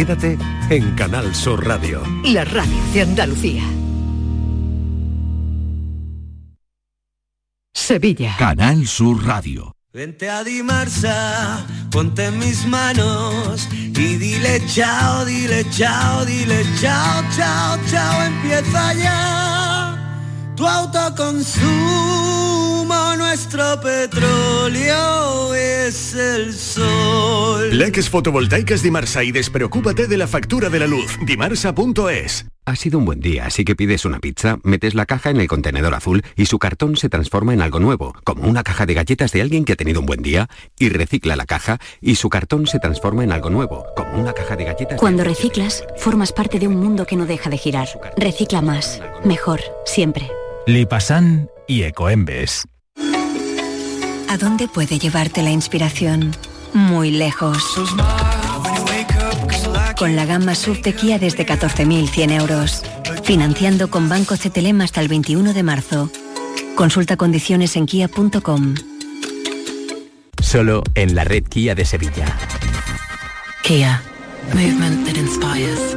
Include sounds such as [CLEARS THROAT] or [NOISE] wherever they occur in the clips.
Quédate en Canal Sur Radio. La radio de Andalucía. Sevilla. Canal Sur Radio. Vente a Dimarsa, ponte en mis manos y dile chao, dile chao, dile chao, chao, chao, empieza ya tu autoconsumo, nuestro petróleo es el sol. Leques fotovoltaicas Dimarsa y despreocúpate de la factura de la luz. Dimarsa.es. Ha sido un buen día, así que pides una pizza, metes la caja en el contenedor azul y su cartón se transforma en algo nuevo, como una caja de galletas de alguien que ha tenido un buen día, y recicla la caja y su cartón se transforma en algo nuevo, como una caja de galletas. de Cuando alguien que reciclas, formas parte de un mundo que no deja de girar. Recicla más, mejor, siempre. Lipasan y Ecoembes. ¿A dónde puede llevarte la inspiración? Muy lejos. Con la gama SUV de Kia desde 14.100 euros. Financiando con Banco CTLM hasta el 21 de marzo. Consulta condiciones en kia.com. Solo en la red Kia de Sevilla. Kia. Movement that inspires.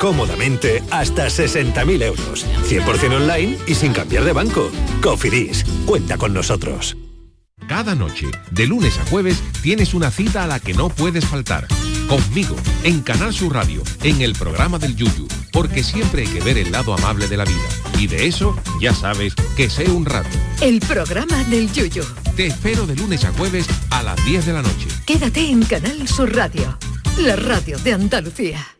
cómodamente hasta 60.000 euros. 100% online y sin cambiar de banco. Cofidis, cuenta con nosotros. Cada noche, de lunes a jueves, tienes una cita a la que no puedes faltar. Conmigo, en Canal Sur Radio, en el programa del Yuyu, porque siempre hay que ver el lado amable de la vida. Y de eso, ya sabes, que sé un rato. El programa del Yuyu. Te espero de lunes a jueves a las 10 de la noche. Quédate en Canal Sur Radio, la radio de Andalucía.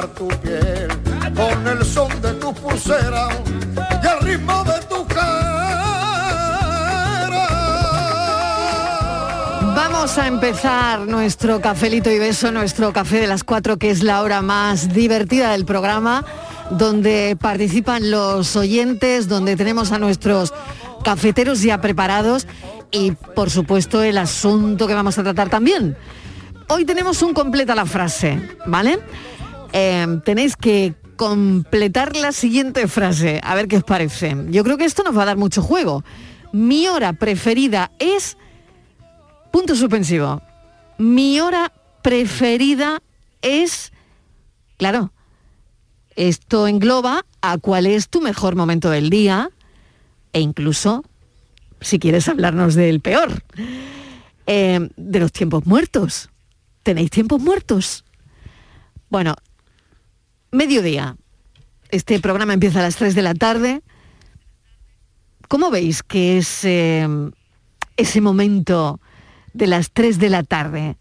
Tu con el son de y de tu Vamos a empezar nuestro cafelito y beso, nuestro café de las cuatro, que es la hora más divertida del programa, donde participan los oyentes, donde tenemos a nuestros cafeteros ya preparados y, por supuesto, el asunto que vamos a tratar también. Hoy tenemos un completa la frase, ¿vale? Eh, tenéis que completar la siguiente frase, a ver qué os parece. Yo creo que esto nos va a dar mucho juego. Mi hora preferida es... Punto suspensivo. Mi hora preferida es... Claro, Esto engloba a cuál es tu mejor momento del día e incluso, si quieres hablarnos del peor, eh, de los tiempos muertos. ¿Tenéis tiempos muertos? Bueno, mediodía. Este programa empieza a las 3 de la tarde. ¿Cómo veis que es eh, ese momento de las 3 de la tarde?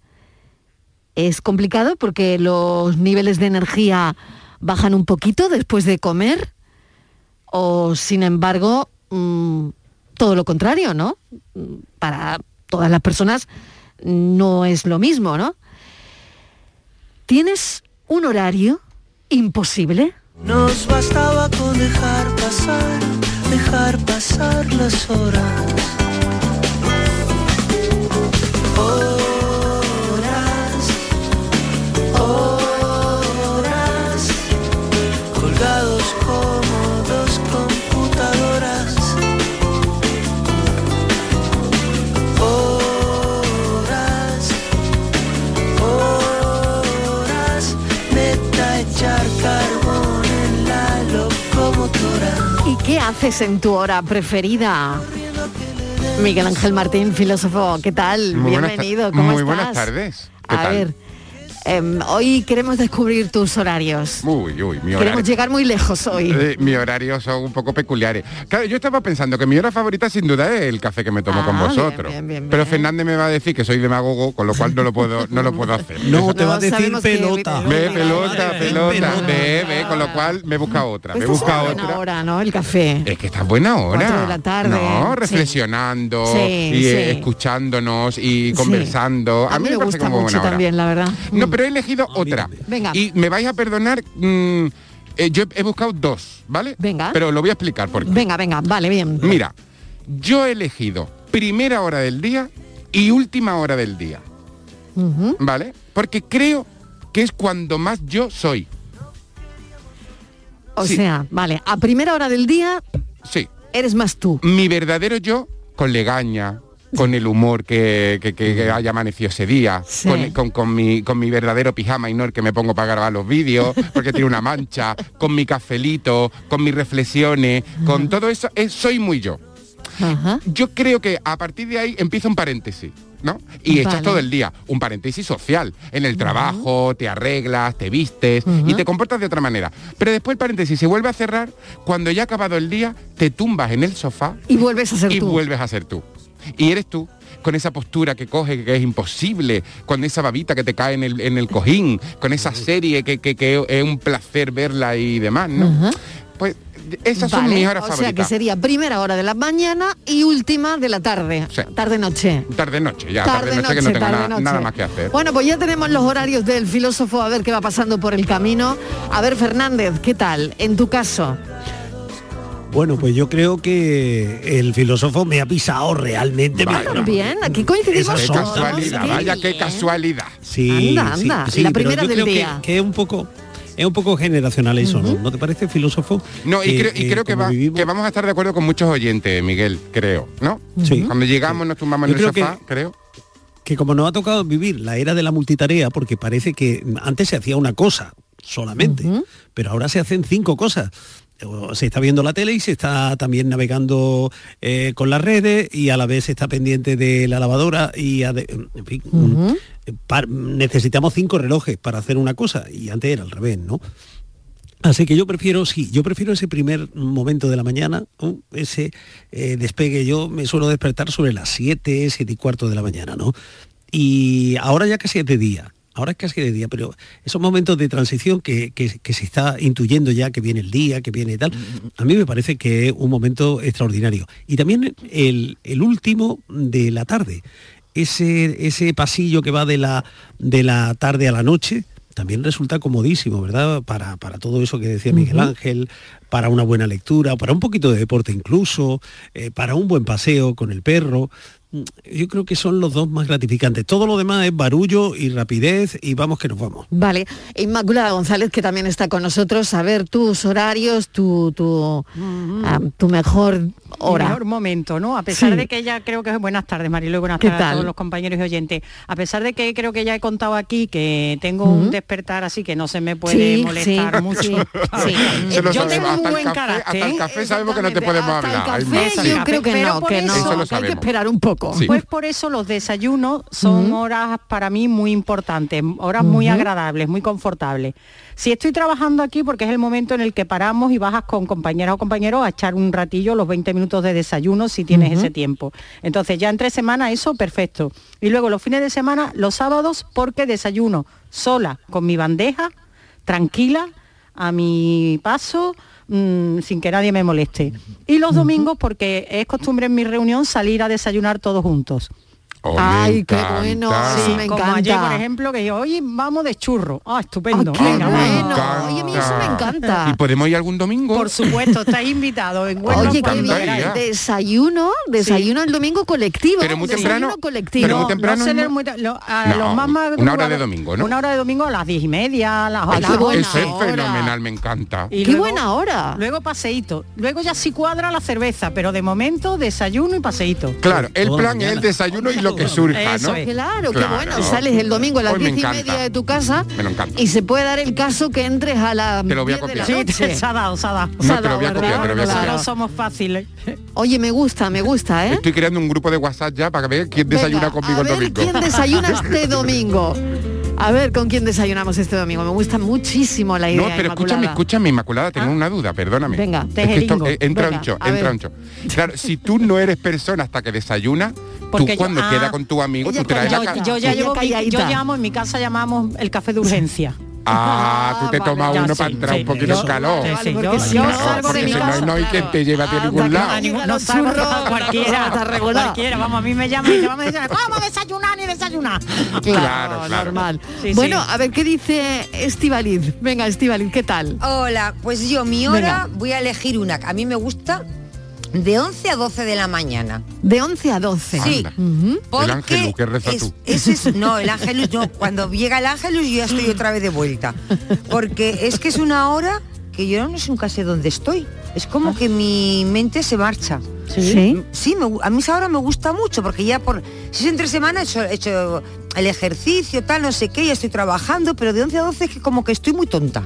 Es complicado porque los niveles de energía bajan un poquito después de comer o sin embargo mm, todo lo contrario, ¿no? Para todas las personas no es lo mismo, ¿no? ¿Tienes un horario imposible? Nos bastaba con dejar pasar, dejar pasar las horas. Horas, horas, qué haces en tu hora preferida? Miguel Ángel Martín, filósofo, ¿qué tal? Muy Bienvenido, ¿cómo Muy estás? buenas tardes. ¿Qué A tal? ver, em, hoy queremos descubrir tus horarios. Uy, uy, mi Queremos horario. llegar muy lejos hoy. Eh, mi horario son un poco peculiares. Claro, yo estaba pensando que mi hora favorita sin duda es el café que me tomo con Ah, bien, vosotros. bien, bien, Pero Fernández me va a decir que soy demagogo, con lo cual no lo puedo, no lo puedo hacer. No, te va a decir pelota. Ve, pelota, pelota, pelota. ve, ve, con lo cual me busca otra, me busca una buena otra. hora, ¿no? El café. Es que está buena hora. Cuatro de la tarde, No, reflexionando Sí, y eh, sí. escuchándonos y Sí. conversando. A mí me parece gusta como mucho buena hora. también, la verdad. No. Pero he elegido otra. Venga. Y me vais a perdonar, mm, eh, yo he buscado dos, ¿vale? Venga. Pero lo voy a explicar por qué. Venga, venga, vale, bien. Mira, yo he elegido primera hora del día y última hora del día. ¿vale? Porque creo que es cuando más yo soy. O Sí. sea, vale, a primera hora del día Sí. eres más tú. Mi verdadero yo con legaña, con el humor que, que- que- que haya amanecido ese día, Sí. con, con- con mi, con mi verdadero pijama y no el que me pongo para grabar los vídeos, porque tiene una mancha, con mi cafelito, con mis reflexiones, con todo eso, es- soy muy yo. Ajá. Yo creo que a partir de ahí empieza un paréntesis. ¿No? Y echas Vale. todo el día, un paréntesis social. En el trabajo, te arreglas, te vistes y te comportas de otra manera. Pero después el paréntesis se vuelve a cerrar cuando ya ha acabado el día, te tumbas en el sofá Y vuelves a ser y tú. vuelves a ser tú. Y eres tú, con esa postura que coge, que es imposible, con esa babita que te cae en el, en el cojín, con esa serie que, que- que es un placer verla y demás, ¿no? Pues esas son mis horas o sea que favoritas. sería primera hora de la mañana y última de la tarde. Sí. Tarde-noche. Tarde-noche, ya, Tarde tarde-noche que no noche, tengo tarde nada, noche. nada más que hacer. Bueno, pues ya tenemos los horarios del filósofo, a ver qué va pasando por el camino. A ver, Fernández, ¿qué tal? En tu caso. Bueno, pues yo creo que el filósofo me ha pisado realmente. Vaya. bien. Bien, aquí coincidimos Qué casualidad, vaya qué casualidad. Sí, Anda, anda, sí, la primera yo del creo que- día. Que, es un poco es un poco generacional eso, ¿no? ¿No te parece filósofo? No, y que- creo, y creo que, va- vamos a estar de acuerdo con muchos oyentes, Miguel, creo, ¿no? Sí. Cuando llegamos nos tumbamos en el creo sofá, creo. que como nos ha tocado vivir la era de la multitarea, porque parece que antes se hacía una cosa solamente, pero ahora se hacen cinco cosas. Se está viendo la tele y se está también navegando eh, con las redes y a la vez se está pendiente de la lavadora y ade- en fin, mm, par- necesitamos cinco relojes para hacer una cosa y antes era al revés, ¿no? Así que yo prefiero, sí, yo prefiero ese primer momento de la mañana, ¿no? ese eh, despegue. Yo me suelo despertar sobre las 7, 7 y cuarto de la mañana, ¿no? Y ahora ya casi es de día, ahora es casi de día, pero esos momentos de transición que, que- que se está intuyendo ya que viene el día, que viene tal, a mí me parece que es un momento extraordinario. Y también el, el último de la tarde, ese, ese pasillo que va de la, de la tarde a la noche, también resulta comodísimo, ¿verdad? Para, para todo eso que decía Miguel. Ángel, para una buena lectura, para un poquito de deporte incluso, eh, para un buen paseo con el perro. Mm, yo creo que son los dos más gratificantes. Todo lo demás es barullo y rapidez y vamos que nos vamos. Vale, Inmaculada González, que también está con nosotros, a ver tus horarios, tu, tu, ah, tu mejor hora. mejor momento, ¿no? A pesar Sí. de que ya creo que buenas tardes, Marilo, y buenas ¿Qué tardes a todos los compañeros y oyentes. A pesar de que creo que ya he contado aquí que tengo un despertar así que no se me puede Sí, molestar sí, mucho. [LAUGHS] lo Yo sabemos, tengo un hasta el buen café- carácter. hasta el café sabemos que no te podemos Hasta el hablar. Hay café yo creo que Pero no, por que eso- no, Eso lo que hay que esperar un poco. Sí. Pues por eso los desayunos son horas para mí muy importantes, horas muy agradables, muy confortables. Si estoy trabajando aquí porque es el momento en el que paramos y bajas con compañeras o compañeros a echar un ratillo los 20 minutos de desayuno si tienes ese tiempo. Entonces ya entre semana eso perfecto. Y luego los fines de semana, los sábados porque desayuno sola con mi bandeja, tranquila, a mi paso, mm, sin que nadie me moleste. Y los domingos porque es costumbre en mi reunión salir a desayunar todos juntos. Oh, Ay, qué bueno, Sí, me como encanta. ayer, por ejemplo, que yo, oye, vamos de churro. Ah, estupendo. Ah, qué Venga, bueno. Oye, a mí eso me encanta. ¿Y podemos ir algún domingo? Por supuesto, estáis invitados. En [LAUGHS] Oye, qué bien. Desayuno, desayuno el domingo colectivo. Pero muy desayuno temprano, colectivo. pero muy No, temprano, no se ¿no? leen muy te- lo- a No, los más una hora de domingo, ¿no? Una hora de domingo a las diez y media, a las, qué Eso, eso es fenomenal, me encanta. Y Qué luego- buena hora. Luego paseíto. Luego ya sí cuadra la cerveza, pero de momento desayuno y paseíto. Claro, el la plan es el desayuno y lo que surja, Eso ¿no? es. Claro, qué Claro. bueno. Sales el domingo a las diez y media de tu casa Me lo y se puede dar el caso que entres a las Te lo voy a 10 de la copiar. Sí, se ha dado, se ha dado. No, te lo voy a copiar, te lo voy a copiar. No somos fáciles. Oye, me gusta, me gusta, ¿eh? Estoy creando un grupo de WhatsApp ya para ver quién desayuna Venga, conmigo a el ver domingo. quién desayuna este [LAUGHS] domingo. A ver con quién desayunamos este domingo. Me gusta muchísimo la idea. No, pero escúchame, Inmaculada. escúchame, Inmaculada, tengo una duda, perdóname. Venga, Es que esto, eh, entra Venga, un cho, entra un cho. Claro, si tú no eres persona hasta que desayuna, Porque tú yo- cuando ah, queda con tu amigo, tú traes la Yo, yo ya llevo, mi- yo llamo, en mi casa llamamos el café de [LAUGHS] urgencia. Ah, tú te vale, tomas uno sí, para entrar sí. un poquito en calor. Porque si no- de no, hay quien te lleve a ti a Anda, ningún lado. no salgo cualquiera, está regular. cualquiera, vamos, a mí me llaman y me vamos a desayunar, vamos a desayunar ni desayunar. Claro, normal. Bueno, a ver qué dice Estivaliz. Venga, Estivaliz, ¿qué tal? Hola, pues yo mi hora voy a elegir una. A mí me gusta de 11 a 12 de la mañana. De 11 a 12. Sí. Porque Ángelus, ¿qué reza es- tú? ese es- no, el [LAUGHS] ángelus no. Cuando llega el ángelus yo ya estoy otra vez de vuelta. Porque es que es una hora que yo no sé nunca sé dónde estoy. Es como que mi mente se marcha. Sí. Sí, me a mí esa hora me gusta mucho porque ya por... Si es entre semana he hecho, he hecho el ejercicio, tal, no sé qué, ya estoy trabajando, pero de 11 a 12 es que como que estoy muy tonta.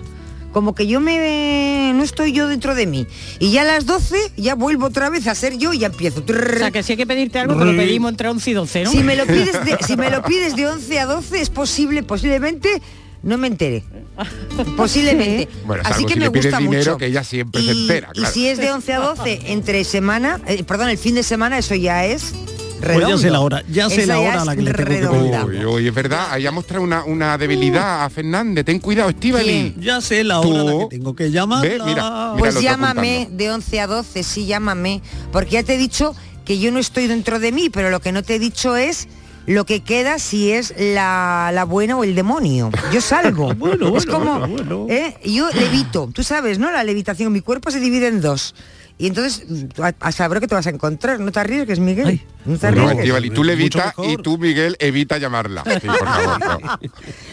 Como que yo me... no estoy yo dentro de mí. Y ya a las 12 ya vuelvo otra vez a ser yo y ya empiezo. O sea, que si hay que pedirte algo, te lo pedimos entre 11 y 12, ¿no? Si me lo pides de, si me lo pides de 11 a 12 es posible, posiblemente no me entere. [LAUGHS] Posiblemente. Bueno, Así que si me le pides gusta dinero, mucho. que ella siempre se y, entera, y claro. si es de 11 a 12 entre semana, eh, perdón, el fin de semana, eso ya es redondo. Pues ya sé la hora, ya sé Esa la hora a la es que le tengo que redonda. Uy, uy, es verdad, ahí ha mostrado una, una debilidad a Fernández. Ten cuidado, Estivali. Ya sé la hora a la que tengo que llamar. Ve, mira, mira, Pues llámame apuntando. de 11 a 12, sí, llámame. Porque ya te he dicho que yo no estoy dentro de mí, pero lo que no te he dicho es lo que queda si es la, la buena o el demonio. Yo salgo. [LAUGHS] Bueno, es bueno, como, bueno, bueno. ¿eh? yo levito, tú sabes, ¿no? La levitación, mi cuerpo se divide en dos. Y entonces, a, a saber que te vas a encontrar, no te arriesgues, Miguel. no te No, arriesgues. Estivali, tú Mucho le evitas mejor. y tú, Miguel, evita llamarla. Sí, por favor, no.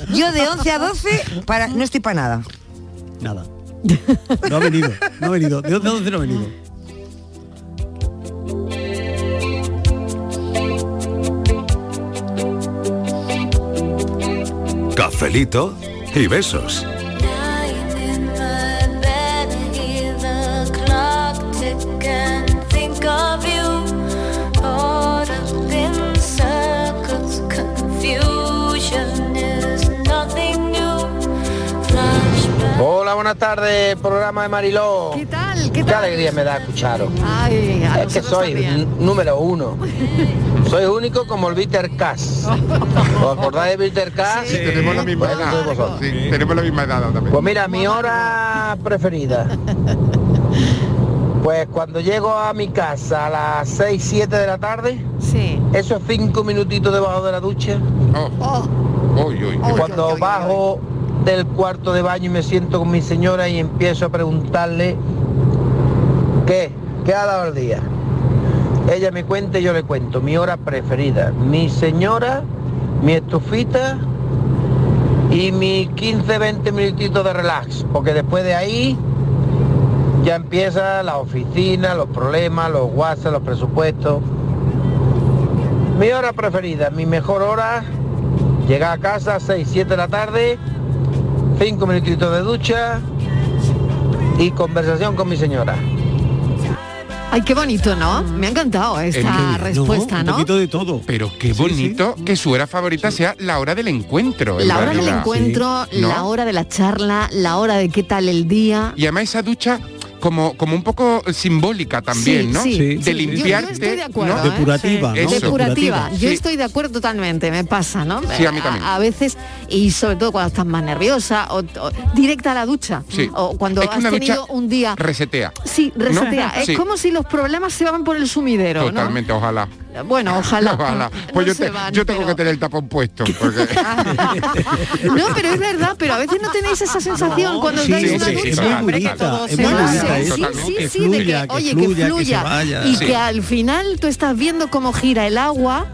[LAUGHS] Yo de 11 a 12 para, no estoy para nada. Nada. No ha venido, no ha venido. ¿De dónde, de dónde no ha venido? Cafelito y besos. Hola, buenas tardes, programa de Mariló. ¿Qué tal? ¿Qué Qué tal? alegría me da escucharos. Ay, a Es que soy número uno. [LAUGHS] soy único como el Bitter Cass. ¿Os acordáis de Bitter Cass? Sí, tenemos la misma edad. Sí, tenemos la misma edad también. Pues mira, mi hora preferida. [LAUGHS] Pues cuando llego a mi casa a las 6, 7 de la tarde, Sí. esos cinco minutitos debajo de la ducha, Oh, y cuando bajo del cuarto de baño y me siento con mi señora y empiezo a preguntarle qué, qué ha dado el día. ella me cuenta y yo le cuento. Mi hora preferida. Mi señora, mi estufita y mis 15-20 minutitos de relax. Porque después de ahí ya empieza la oficina, los problemas, los WhatsApp, los presupuestos. Mi hora preferida, mi mejor hora, llegar a casa a 6, 7 de la tarde, 5 minutitos de ducha y conversación con mi señora. Ay, qué bonito, ¿no? Me ha encantado esta respuesta, un ¿no? poquito de todo. Pero qué bonito que su hora favorita sea la hora del encuentro. en La hora del encuentro, ¿No? la hora de la charla, la hora de qué tal el día. Y además esa ducha como, como un poco simbólica también, Sí, ¿no? sí, sí. De Yo- yo limpiarte. estoy de acuerdo, ¿no? ¿eh? Depurativa, Eso. Depurativa. Yo estoy de acuerdo totalmente, me pasa, ¿no? Sí, a mí también. A, veces, y sobre todo cuando estás más nerviosa, o, o directa a la ducha, Sí. o cuando Es que has tenido un día... Resetea. Sí, resetea. ¿No? Es Sí. como si los problemas se van por el sumidero, Totalmente, ojalá. ¿no? Bueno, ojalá. [LAUGHS] Ojalá. Pues No yo, se te- van, yo tengo pero- que tener el tapón puesto. Porque... [LAUGHS] [LAUGHS] No, pero es verdad, pero a veces no tenéis esa sensación cuando sí, dais sí, una sí, ducha. Que Sí, eso, sí, ¿no? sí, Que sí, de fluya, que, que oye, fluya, que que se fluya. vaya. Y que al final tú estás viendo cómo gira el agua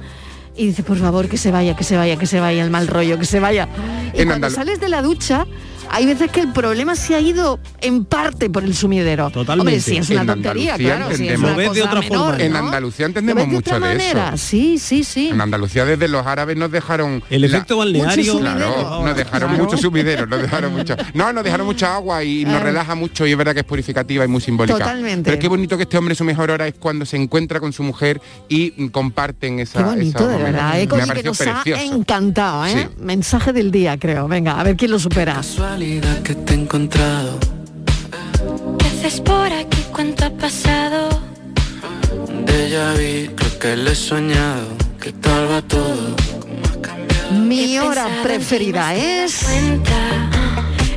y dices, por favor, que se vaya, que se vaya, que se vaya el mal rollo, que se vaya. Y En cuando sales de la ducha, hay veces que el problema se ha ido en parte por el sumidero. Hombre, sí, es una En tontería, Andalucía claro, sí, es entendemos- una cosa menor, En ¿no? Andalucía ¿Lo entendemos de mucho de manera? eso. Sí, sí, sí. En Andalucía desde los árabes nos dejaron El efecto balneario. Claro, nos dejaron Claro. mucho sumidero, nos dejaron mucho. No, nos dejaron mucha agua y nos relaja mucho y es verdad que es purificativa y muy simbólica. Totalmente. Pero qué bonito que este hombre su mejor hora es cuando se encuentra con su mujer y comparten esa Qué bonito, de verdad. ¿eh? Me Oye, ha que nos ha encantado, ¿eh? Sí. Mensaje del día, creo. Venga, a ver quién lo supera. Casualidad que te he encontrado. ¿Qué haces por aquí? ¿Cuánto ha pasado? De ya vi, creo que lo he soñado. ¿Qué tal va todo? Mi hora preferida es...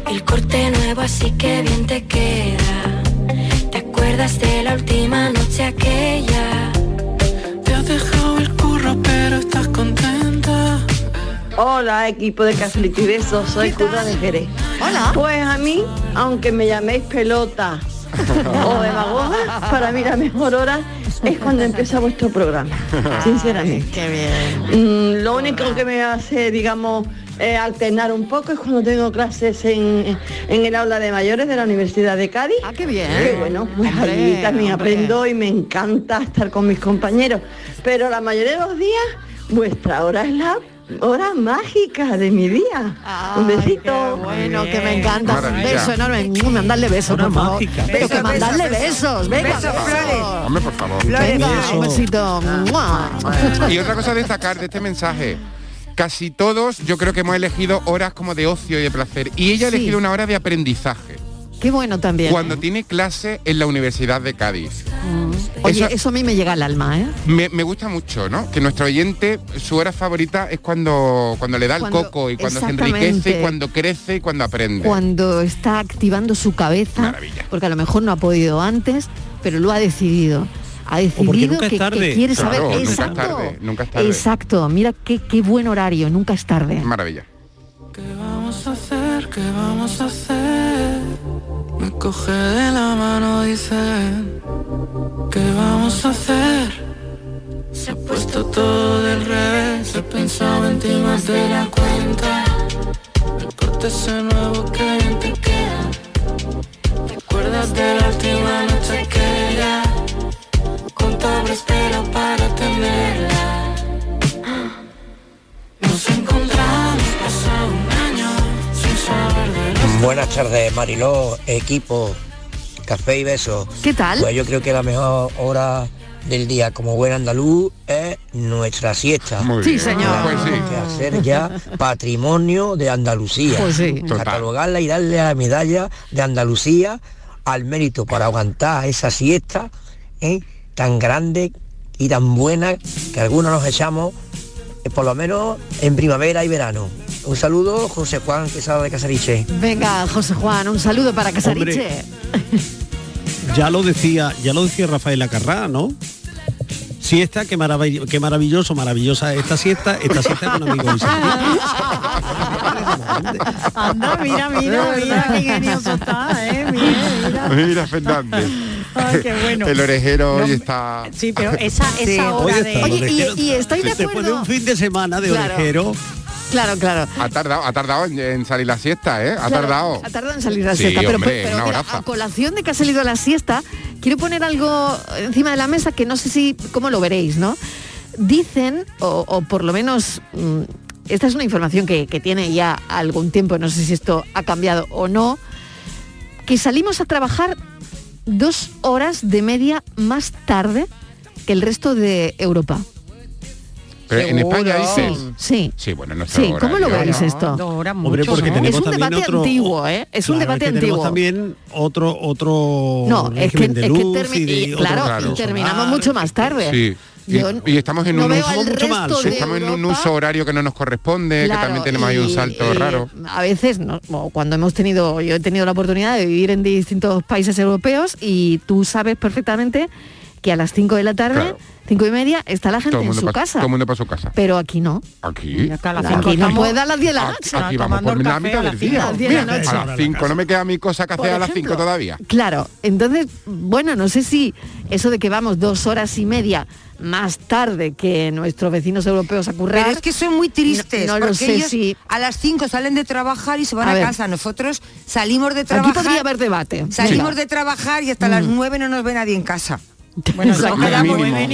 El corte nuevo, así que bien te queda. ¿Te acuerdas de la última noche aquella? Hola equipo de Cafelito y Besos, soy Curra de Jerez. Hola. Pues a mí, aunque me llaméis pelota [LAUGHS] o demagoga, para mí la mejor hora es cuando empieza vuestro programa, [LAUGHS] sinceramente. Qué bien. Mm, lo único que me hace, digamos, eh, alternar un poco es cuando tengo clases en, en el aula de mayores de la Universidad de Cádiz. Ah, qué bien. Que bueno, pues Hombre, allí también hombre. aprendo y me encanta estar con mis compañeros. Pero la mayoría de los días, vuestra hora es la hora mágica de mi día. Un besito. Bueno, que me encanta. Un beso enorme. Mandarle besos, por favor. mágica. Pero que mandarle besos, besos. Venga, Besos. Hombre, por favor. Venga, un besito. ¡Mua! Y otra cosa a destacar de este mensaje. Casi todos yo creo que hemos elegido horas como de ocio y de placer. Y ella ha Sí. elegido una hora de aprendizaje. Qué bueno también. Cuando tiene clase en la Universidad de Cádiz. Oye, Eso- eso a mí me llega al alma, ¿eh? Me, me gusta mucho, ¿no? Que nuestro oyente, su hora favorita es cuando, cuando le da el coco y cuando se enriquece y cuando crece y cuando aprende. Cuando está activando su cabeza, porque a lo mejor no ha podido antes, pero lo ha decidido. Ha decidido que, quiere saber. Claro, nunca es Exacto. tarde, nunca es tarde. Exacto. Mira qué, qué buen horario, nunca es tarde. Maravilla. ¿Qué vamos a hacer? ¿Qué vamos a hacer? Coge de la mano, dice. ¿Qué vamos a hacer? Se ha puesto todo del revés. He pensado en ti más de la cuenta. El corte ese nuevo que bien te queda. ¿Te acuerdas de la última noche aquella? Con todo espero para tenerla. Nos encontramos Buenas tardes, Mariló, equipo, café y besos. ¿Qué tal? Pues yo creo que la mejor hora del día como buen andaluz es nuestra siesta. Muy Sí, bien. señor. Pues sí. Que hacer ya patrimonio de Andalucía. Pues sí. Catalogarla y darle la medalla de Andalucía al mérito para aguantar esa siesta ¿eh? tan grande y tan buena que algunos nos echamos eh, por lo menos en primavera y verano. Un saludo, José Juan Quesada de Casariche. Venga, José Juan, un saludo para Casariche. Hombre, ya lo decía, ya lo decía Rafael Acarrá, ¿no? Siesta, qué, maravilloso, qué maravilloso, maravillosa esta siesta, esta siesta con amigos. Anda, mira, mira, mira qué ingenioso está, eh, mira, mira. Mira, Fernández. Ay, qué bueno. El orejero no, hoy está. Sí, pero esa, esa sí, hora de. Oye, y, y, estoy de acuerdo. Después de un fin de semana de claro. orejero Claro, claro. Ha tardado, ha tardado en, salir la siesta, ¿eh? Ha tardado. Ha tardado en salir la siesta, pero, a colación de que ha salido la siesta, quiero poner algo encima de la mesa que no sé si cómo lo veréis, ¿no? Dicen, o, por lo menos mm, esta es una información que, tiene ya algún tiempo, no sé si esto ha cambiado o no, que salimos a trabajar dos horas de media más tarde que el resto de Europa. En España dices. Sí. Sí, bueno, no sí. ¿Cómo lo veis esto? Es un debate antiguo, ¿eh? Es un debate antiguo. también otro otro No, es que, es que terminamos mucho más tarde. Y, estamos en un uso. Estamos en un uso horario que no nos corresponde, que también tenemos ahí un salto raro. A veces, cuando hemos tenido, yo he tenido la oportunidad de vivir en distintos países europeos y tú sabes perfectamente que a las 5 de la tarde. Cinco y media está la gente en su casa. Todo el mundo para su casa. Pero aquí no. Aquí. Aquí no puede dar las 10 de la noche. A las 5 no me queda mi cosa que hacer a las 5 todavía. Claro, entonces, bueno, no sé si eso de que vamos dos horas y media más tarde que nuestros vecinos europeos a currar. Es que son muy tristes, no, porque lo sé, ellos sí. a las 5 salen de trabajar y se van a, casa. Nosotros salimos de trabajar... Aquí podría haber debate. Salimos de trabajar y hasta las mm. 9 no nos ve nadie en casa. [LAUGHS] Bueno, damos la, vuelta en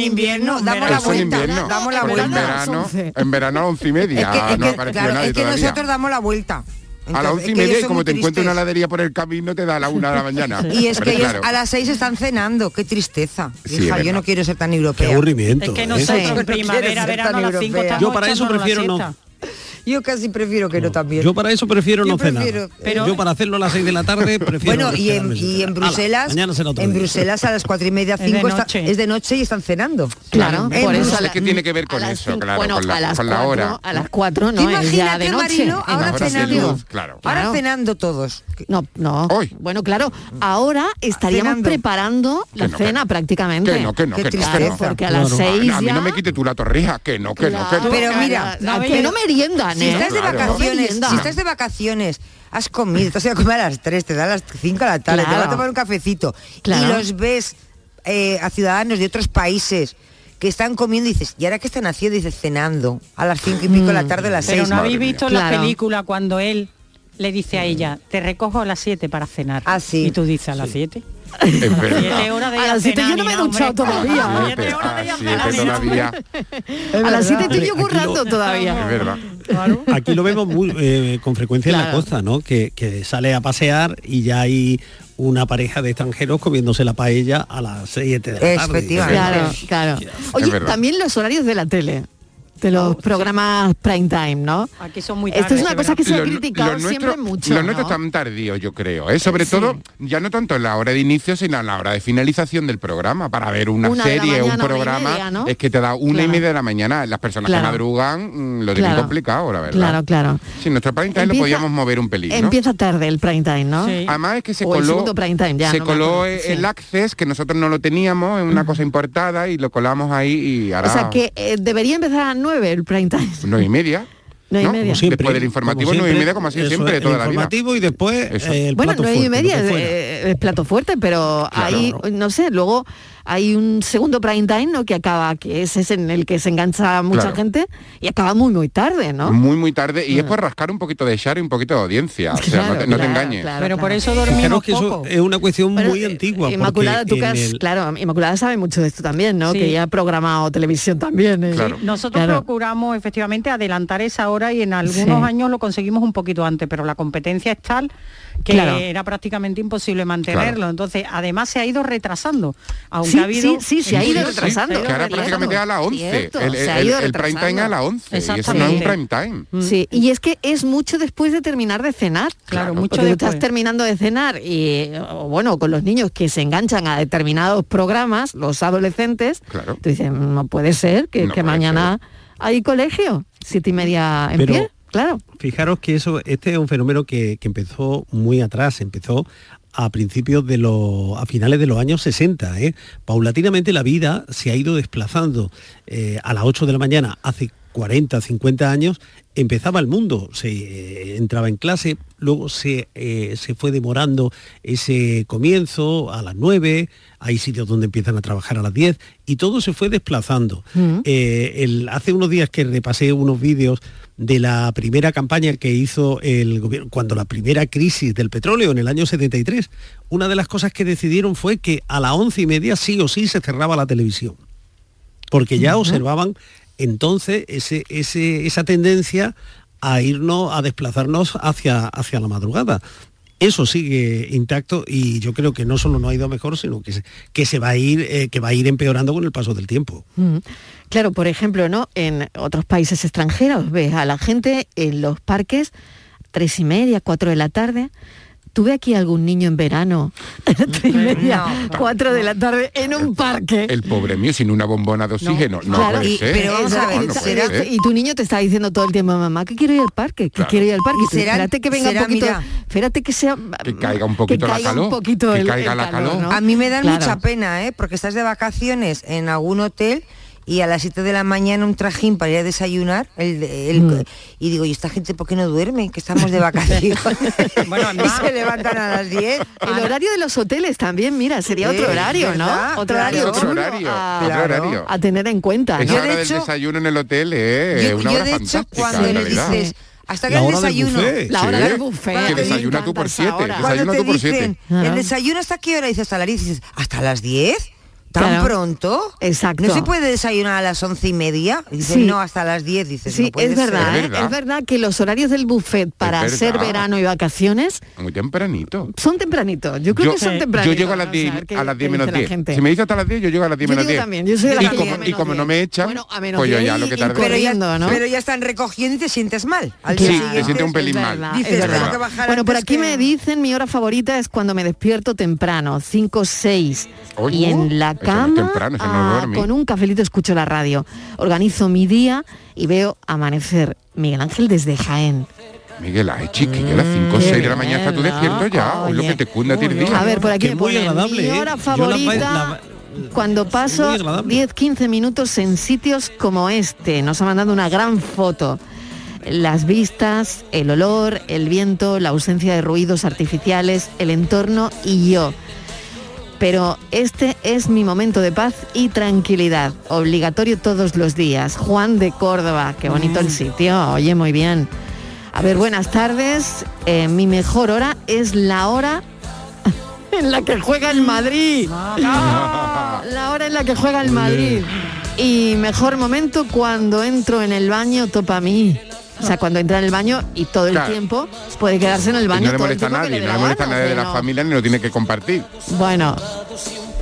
invierno, damos la vuelta. Damos la vuelta. En verano, en verano a once y media. Es que, no que, claro, nadie es que nosotros damos la vuelta. Entonces, a las once y media y como te encuentras una heladería por el camino te da a la una de la mañana. [LAUGHS] y es que ellos a las seis están cenando, qué tristeza. Sí, Hija, yo no quiero ser tan europea. Qué aburrimiento. Es que ¿eh? nosotros primavera, verano a las cinco Yo para eso prefiero no. Yo casi prefiero que no, no también. Yo para eso prefiero yo no prefiero, cenar. Pero... Yo para hacerlo a las 6 de la tarde prefiero... Bueno, y en, y en Bruselas, Ala, en día. Bruselas a las 4 y media, 5 [LAUGHS] es, es, de noche y están cenando. Claro, claro. por eso... ¿Qué tiene que ver con eso? Claro, bueno, con la, a las la hora. A las 4 no es ya de noche. Marilo, ahora cenando. Claro. Ahora cenando todos. No, no. Hoy. Bueno, claro, ahora estaríamos preparando la cena prácticamente. Que no, que no, que, que no. Porque a las 6 ya... A mí no me quite tú la torrija, que no, que no, que no. Pero mira, que no merienda, si. ¿eh? Estás de vacaciones, si estás de vacaciones, has comido, te has ido a comer a las 3, te da a las 5 de la tarde, claro. te vas a tomar un cafecito claro. y los ves eh, a ciudadanos de otros países que están comiendo y dices, ¿y ahora qué están haciendo? Dices, cenando a las 5 y pico de la mm. tarde, a las 6. Pero no habéis visto la película cuando él le dice a mm. ella, te recojo a las 7 para cenar. Ah, sí. Y tú dices, a las 7. Sí Siete horas a las 7 yo no me he duchado todavía. estoy currando todavía. Es verdad. Claro. Aquí lo vemos eh, con frecuencia en la costa, ¿no? Que, que, sale a pasear y ya hay una pareja de extranjeros comiéndose la paella a las 7 de la tarde. Claro. Oye, también los horarios de la tele de los programas prime time, ¿no? Aquí son muy tarde, Esto es una cosa que se ha criticado siempre mucho. Los ¿no? nuestros tan tardíos, yo creo. ¿eh? Sobre todo, ya no tanto en la hora de inicio, sino en la hora de finalización del programa. Para ver una, serie, mañana, un programa, es que te da una y media de la mañana. Las personas que madrugan mm, lo tienen complicado, la verdad. Claro, claro. Si sí, nuestro prime time lo podíamos mover un pelín. Empieza tarde el prime time, ¿no? Sí. Además es que se coló, el prime se coló el access, que nosotros no lo teníamos, es una cosa importada y lo colamos ahí y ahora... O sea, que eh, debería empezar 9 el prime time. 9 y media. Después del informativo, nueve y media, como así siempre, toda la vida. después bueno, nueve y media es, eh, plato fuerte, pero ahí, no sé, luego hay un segundo prime time, ¿no? Que acaba, que es, ese en el que se engancha mucha gente y acaba muy, muy tarde, ¿no? Muy, muy tarde y mm. es por rascar un poquito de share y un poquito de audiencia. O sea, no te, engañes. Pero por eso dormimos que poco. Es una cuestión muy eh, antigua. Eh, Inmaculada, tú que has, claro, Inmaculada sabe mucho de esto también, ¿no? Que ya ha programado televisión también. ¿eh? Nosotros procuramos efectivamente adelantar esa hora y en algunos años lo conseguimos un poquito antes, pero la competencia es tal que era prácticamente imposible mantenerlo. Entonces, además se ha ido retrasando, aunque Montavido. Sí, sí, se ha ido retrasando. que ahora prácticamente a la 11. El, el, el prime time a la 11. Y eso no es un prime time. Sí, y es que es mucho después de terminar de cenar. Claro, mucho después. estás terminando de cenar y, bueno, con los niños que se enganchan a determinados programas, los adolescentes, claro. tú dices, no puede ser que, no que puede mañana ser. hay colegio, siete y media en Pero, pie. Claro. Fijaros que eso, este es un fenómeno que, que, empezó muy atrás, empezó a principios de los a finales de los años 60 ¿eh? paulatinamente la vida se ha ido desplazando. Eh, a las 8 de la mañana hace 40 50 años empezaba el mundo se eh, entraba en clase luego se, se fue demorando ese comienzo a las 9 hay sitios donde empiezan a trabajar a las 10 y todo se fue desplazando. Mm. Hace unos días que repasé unos vídeos de la primera campaña que hizo el gobierno, cuando la primera crisis del petróleo en el año 73, una de las cosas que decidieron fue que a las once y media sí o sí se cerraba la televisión porque ya observaban entonces ese, ese- esa tendencia a irnos, a desplazarnos hacia, hacia la madrugada. Eso sigue intacto y yo creo que no solo no ha ido mejor, sino que se, que se va a ir, eh, que va a ir empeorando con el paso del tiempo. Mm. Claro, por ejemplo, ¿no? En otros países extranjeros ves a la gente en los parques tres y media, cuatro de la tarde. Tuve aquí algún niño en verano, [LAUGHS] tres y media, cuatro de la tarde, en un parque. El pobre mío sin una bombona de oxígeno. No, Claro, puede y- ser. pero vamos a ver, No, no puede será- ser. y tu niño te está diciendo todo el tiempo, mamá, que quiero ir al parque, que Claro. quiero ir al parque. Y será- espérate que venga será, un poquito, mira, espérate que sea Que caiga un poquito que la caiga calor. un poquito que el- caiga el la calor, calor. ¿no? A mí me dan Claro. mucha pena, ¿eh? Porque estás de vacaciones en algún hotel y a las 7 de la mañana un trajín para ir a desayunar el, el- Mm. y digo, ¿y esta gente por qué no duerme? Que estamos de vacaciones. [LAUGHS] [LAUGHS] y se levantan a las 10. El horario de los hoteles también, mira, sería otro Sí, horario, ¿verdad? ¿no? Otro Claro. horario Otro horario, a, otro horario. a tener en cuenta. Esa ¿no? hora del desayuno en el hotel es Yo- una yo, hora de hecho, fantástica, cuando le dices, hasta que La el desayuno. La hora sí. del buffet, Cuando a mí te me dicen- encanta tú por siete, desayuna te tú por dicen, siete. ¿el desayuno hasta qué hora? Dices, hasta las 10. Dices, ¿hasta las 10? ¿Tan Claro. pronto? Exacto. ¿No se puede desayunar a las once y media? Dices, Sí. no, hasta las 10. Dices, Sí, no puede es verdad, ser. ¿eh? es verdad que los horarios del buffet para verdad. verano y vacaciones Muy tempranito. son tempranitos. Yo creo Yo, que son yo tempranitos. llego a las vamos 10, ver qué- a las 10 qué menos dice la 10. gente. Si me dice hasta las 10, yo llego a las 10 Yo menos digo 10. también, yo soy de las y, 10 como, y como no 10. me echan, Bueno, a menos pues yo 10 ya lo y- que y tarde. pero, ya, ¿no? pero ya están recogiendo y te sientes mal. Al Sí, día te sientes un pelín es mal. verdad, Dices, es tengo verdad. que bajar Bueno, por aquí me dicen mi hora favorita es cuando me despierto temprano, 5 6 Oye, y en la cama temprano, eso no ah, con un cafelito escucho la radio. Organizo mi día y veo amanecer Miguel Ángel desde Jaén. Miguel, ay, chiquilla, a las 5 o 6 de la mañana está tú despierto ya. Es lo que te cunde a ti el día. A ver, por aquí Que me muy ponen, agradable, mi ¿eh? hora favorita la- cuando paso muy agradable. 10-15 minutos en sitios como este. Nos ha mandado una gran foto. Las vistas, el olor, el viento, la ausencia de ruidos artificiales, el entorno y yo. Pero este es mi momento de paz y tranquilidad, obligatorio todos los días. Juan de Córdoba, qué bonito el sitio, oye, muy bien. A ver, buenas tardes. Eh, mi mejor hora es la hora [LAUGHS] en la que juega el Madrid. [LAUGHS] La hora en la que juega el Madrid. Y mejor momento cuando entro en el baño topa a mí. O sea, cuando entra en el baño y todo el Claro. tiempo puede quedarse en el Y baño. no le todo el molesta a nadie, no le molesta a nadie de la no. familia ni lo tiene que compartir. Bueno,